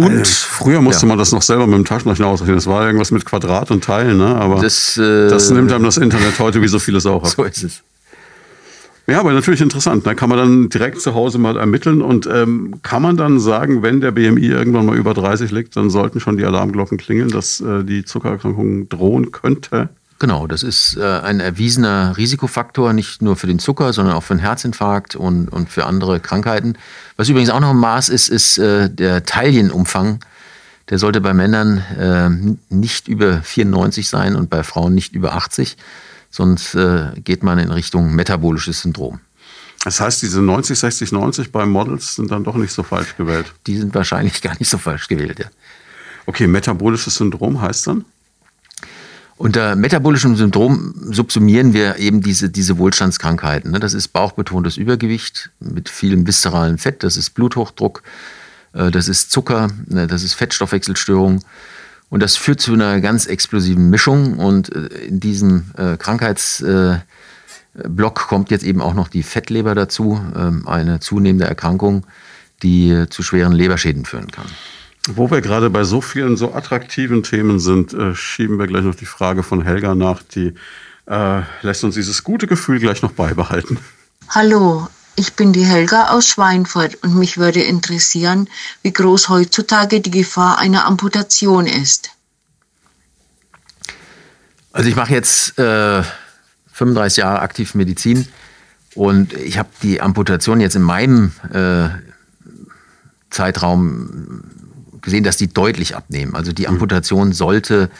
Und also, früher musste ja. man das noch selber mit dem Taschenrechner ausrechnen. Das war irgendwas mit Quadrat und Teilen, ne? Aber das, äh, das nimmt einem das Internet heute wie so vieles auch ab. [laughs] So ist es. Ja, aber natürlich interessant. Da kann man dann direkt zu Hause mal ermitteln und ähm, kann man dann sagen, wenn der BMI irgendwann mal über 30 liegt, dann sollten schon die Alarmglocken klingeln, dass äh, die Zuckererkrankung drohen könnte. Genau, das ist äh, ein erwiesener Risikofaktor, nicht nur für den Zucker, sondern auch für den Herzinfarkt und, und für andere Krankheiten. Was übrigens auch noch ein Maß ist, ist äh, der Taillenumfang. Der sollte bei Männern äh, nicht über 94 sein und bei Frauen nicht über 80 sonst äh, geht man in Richtung metabolisches Syndrom. Das heißt, diese 90, 60, 90 bei Models sind dann doch nicht so falsch gewählt. Die sind wahrscheinlich [laughs] gar nicht so falsch gewählt, ja. Okay, metabolisches Syndrom heißt dann? Unter metabolischem Syndrom subsumieren wir eben diese, diese Wohlstandskrankheiten. Ne? Das ist bauchbetontes Übergewicht mit vielem viszeralen Fett, das ist Bluthochdruck, äh, das ist Zucker, ne? das ist Fettstoffwechselstörung und das führt zu einer ganz explosiven Mischung. Und äh, in diesem äh, Krankheitsblock kommt jetzt eben auch noch die Fettleber dazu, ähm, eine zunehmende Erkrankung, die zu schweren Leberschäden führen kann. Wo wir gerade bei so vielen so attraktiven Themen sind, äh, schieben wir gleich noch die Frage von Helga nach, die äh, lässt uns dieses gute Gefühl gleich noch beibehalten. Hallo, ich bin die Helga aus Schweinfurt und mich würde interessieren, wie groß heutzutage die Gefahr einer Amputation ist. Also ich mache jetzt äh, 35 Jahre aktiv Medizin und ich habe die Amputation jetzt in meinem äh, Zeitraum gesehen, dass die deutlich abnehmen. Also die mhm. Amputation sollte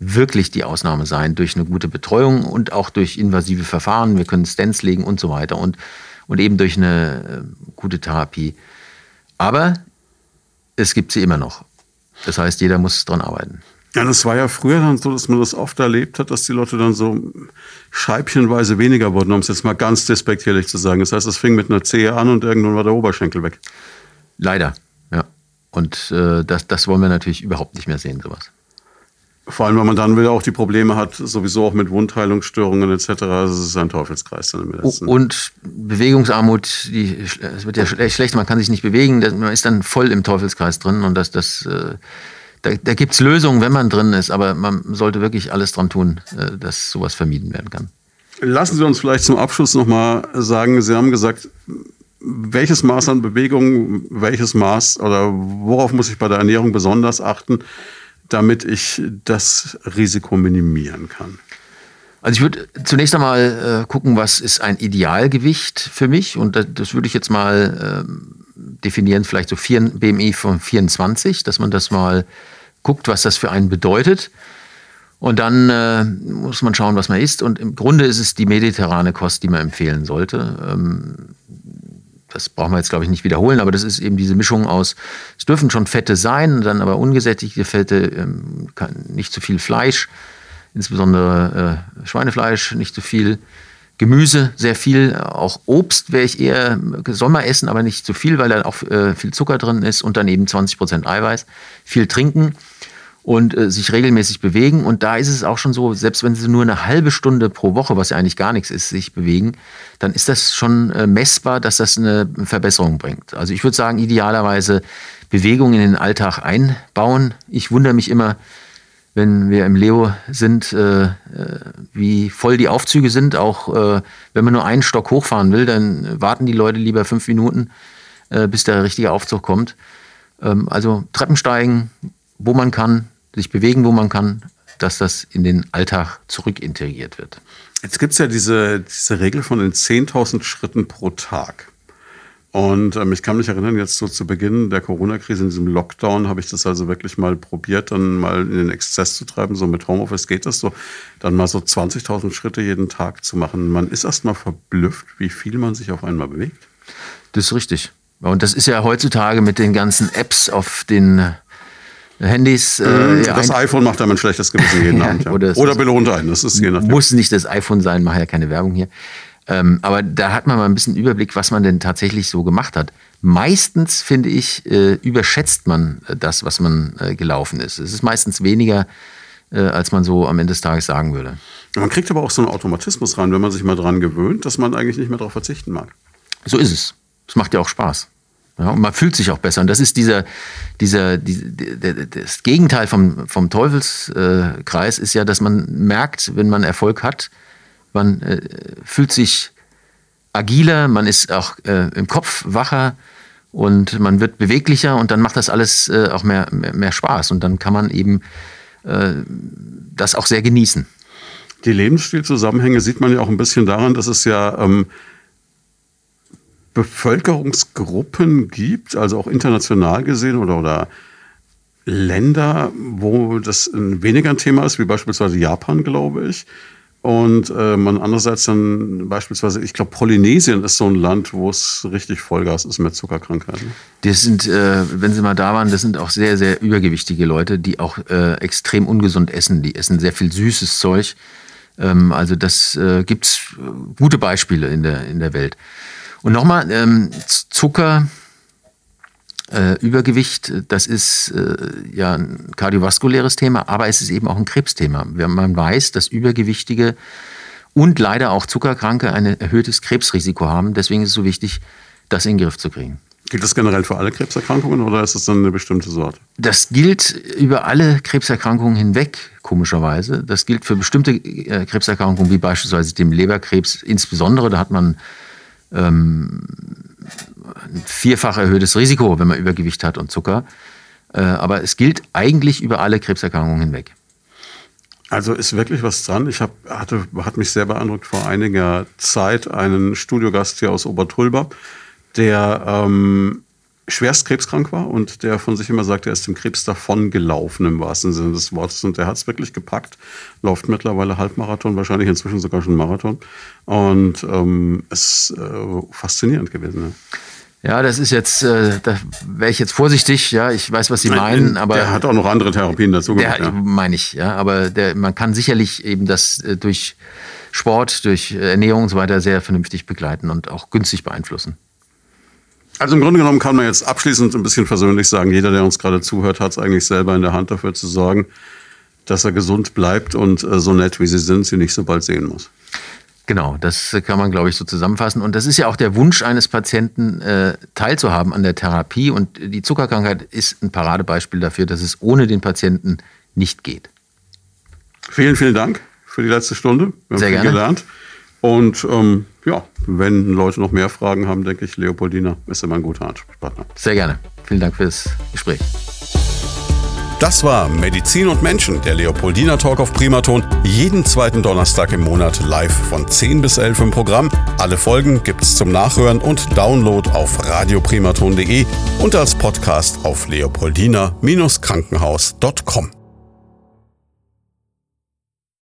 wirklich die Ausnahme sein durch eine gute Betreuung und auch durch invasive Verfahren. Wir können Stents legen und so weiter. Und und eben durch eine äh, gute Therapie. Aber es gibt sie immer noch. Das heißt, jeder muss dran arbeiten. Ja, das war ja früher dann so, dass man das oft erlebt hat, dass die Leute dann so scheibchenweise weniger wurden, um es jetzt mal ganz despektierlich zu sagen. Das heißt, es fing mit einer Zehe an und irgendwann war der Oberschenkel weg. Leider, ja. Und äh, das, das wollen wir natürlich überhaupt nicht mehr sehen, sowas. Vor allem, weil man dann wieder auch die Probleme hat, sowieso auch mit Wundheilungsstörungen etc. Es ist ein Teufelskreis dann im letzten. Und Bewegungsarmut, die, es wird ja schlecht, man kann sich nicht bewegen, man ist dann voll im Teufelskreis drin und das, das, äh, da, da gibt es Lösungen, wenn man drin ist, aber man sollte wirklich alles dran tun, äh, dass sowas vermieden werden kann. Lassen Sie uns vielleicht zum Abschluss nochmal sagen, Sie haben gesagt, welches Maß an Bewegung, welches Maß oder worauf muss ich bei der Ernährung besonders achten, damit ich das Risiko minimieren kann? Also ich würde zunächst einmal äh, gucken, was ist ein Idealgewicht für mich und das, das würde ich jetzt mal ähm, definieren, vielleicht so 4, BMI von 24, dass man das mal guckt, was das für einen bedeutet. Und dann äh, muss man schauen, was man isst. Und im Grunde ist es die mediterrane Kost, die man empfehlen sollte. Ähm, das brauchen wir jetzt, glaube ich, nicht wiederholen, aber das ist eben diese Mischung aus, es dürfen schon Fette sein, dann aber ungesättigte Fette, ähm, nicht zu viel Fleisch, insbesondere äh, Schweinefleisch, nicht zu viel Gemüse, sehr viel, auch Obst wäre ich eher, soll man essen, aber nicht zu viel, weil da auch äh, viel Zucker drin ist und dann eben 20 Prozent Eiweiß, viel trinken und äh, sich regelmäßig bewegen. Und da ist es auch schon so, selbst wenn sie nur eine halbe Stunde pro Woche, was ja eigentlich gar nichts ist, sich bewegen, dann ist das schon äh, messbar, dass das eine Verbesserung bringt. Also ich würde sagen, idealerweise Bewegung in den Alltag einbauen. Ich wundere mich immer, wenn wir im Leo sind, äh, äh wie voll die Aufzüge sind. Auch äh, wenn man nur einen Stock hochfahren will, dann warten die Leute lieber fünf Minuten, äh, bis der richtige Aufzug kommt. Ähm, also Treppen steigen, wo man kann, sich bewegen, wo man kann, dass das in den Alltag zurückintegriert wird. Jetzt gibt es ja diese, diese Regel von den 10.000 Schritten pro Tag. Und ähm, ich kann mich erinnern, jetzt so zu Beginn der Corona-Krise, in diesem Lockdown, habe ich das also wirklich mal probiert, dann mal in den Exzess zu treiben. So mit Homeoffice geht das so, dann mal so 20.000 Schritte jeden Tag zu machen. Man ist erst mal verblüfft, wie viel man sich auf einmal bewegt. Das ist richtig. Und das ist ja heutzutage mit den ganzen Apps auf den Handys. Äh, mhm. das iPhone macht einem ein schlechtes Gewissen jeden ja, [laughs] Abend. Ja. Oder, oder belohnt einen. Das ist je nachdem. Muss nicht das iPhone sein, mache ja keine Werbung hier. Ähm, aber da hat man mal ein bisschen Überblick, was man denn tatsächlich so gemacht hat. Meistens, finde ich, äh, überschätzt man äh, das, was man äh, gelaufen ist. Es ist meistens weniger, äh, als man so am Ende des Tages sagen würde. Man kriegt aber auch so einen Automatismus rein, wenn man sich mal daran gewöhnt, dass man eigentlich nicht mehr darauf verzichten mag. So ist es. Es macht ja auch Spaß. Ja, und man fühlt sich auch besser. Und das ist dieser, dieser, die, das Gegenteil vom, vom Teufelskreis ist ja, dass man merkt, wenn man Erfolg hat, man äh, fühlt sich agiler, man ist auch äh, im Kopf wacher und man wird beweglicher und dann macht das alles äh, auch mehr, mehr, mehr, Spaß und dann kann man eben äh, das auch sehr genießen. Die Lebensstilzusammenhänge sieht man ja auch ein bisschen daran, dass es ja ähm, Bevölkerungsgruppen gibt, also auch international gesehen oder, oder Länder, wo das weniger ein Thema ist, wie beispielsweise Japan, glaube ich. Und äh, man andererseits dann beispielsweise, ich glaube, Polynesien ist so ein Land, wo es richtig Vollgas ist mit Zuckerkrankheiten. Das sind, äh, wenn Sie mal da waren, das sind auch sehr, sehr übergewichtige Leute, die auch äh, extrem ungesund essen. Die essen sehr viel süßes Zeug. Ähm, also das äh, gibt es gute Beispiele in der, in der Welt. Und nochmal, ähm, Zucker, äh, Übergewicht, das ist äh, ja ein kardiovaskuläres Thema, aber es ist eben auch ein Krebsthema. Man weiß, dass Übergewichtige und leider auch Zuckerkranke ein erhöhtes Krebsrisiko haben. Deswegen ist es so wichtig, das in den Griff zu kriegen. Gilt das generell für alle Krebserkrankungen oder ist das dann eine bestimmte Sorte? Das gilt über alle Krebserkrankungen hinweg, komischerweise. Das gilt für bestimmte äh, Krebserkrankungen, wie beispielsweise dem Leberkrebs insbesondere. Da hat man ähm, ein vierfach erhöhtes Risiko, wenn man Übergewicht hat und Zucker. Äh, aber es gilt eigentlich über alle Krebserkrankungen hinweg. Also ist wirklich was dran. Ich hab, hatte, hat mich sehr beeindruckt vor einiger Zeit einen Studiogast hier aus Obertulba, der ähm, schwerst krebskrank war und der von sich immer sagt, er ist dem Krebs davon gelaufen im wahrsten Sinne des Wortes. Und der hat es wirklich gepackt, läuft mittlerweile Halbmarathon, wahrscheinlich inzwischen sogar schon Marathon. Und ähm, ist äh, faszinierend gewesen. Ne? Ja, das ist jetzt, äh, da wäre ich jetzt vorsichtig, ja, ich weiß, was Sie meinen, aber. Der hat auch noch andere Therapien dazu gemacht. Ja. meine ich, ja. Aber der, man kann sicherlich eben das äh, durch Sport, durch Ernährung und so weiter sehr vernünftig begleiten und auch günstig beeinflussen. Also im Grunde genommen kann man jetzt abschließend ein bisschen versöhnlich sagen, jeder, der uns gerade zuhört, hat es eigentlich selber in der Hand dafür zu sorgen, dass er gesund bleibt und äh, so nett wie sie sind, sie nicht so bald sehen muss. Genau, das kann man, glaube ich, so zusammenfassen. Und das ist ja auch der Wunsch eines Patienten, äh, teilzuhaben an der Therapie. Und die Zuckerkrankheit ist ein Paradebeispiel dafür, dass es ohne den Patienten nicht geht. Vielen, vielen Dank für die letzte Stunde. Wir haben Sehr viel gerne. gelernt. Und ähm, ja, wenn Leute noch mehr Fragen haben, denke ich, Leopoldina ist immer ein guter Ansprechpartner. Sehr gerne. Vielen Dank fürs Gespräch. Das war Medizin und Menschen, der Leopoldina Talk auf Primaton. Jeden zweiten Donnerstag im Monat live von 10 bis 11 im Programm. Alle Folgen gibt's zum Nachhören und Download auf radioprimaton.de und als Podcast auf leopoldina-krankenhaus.com.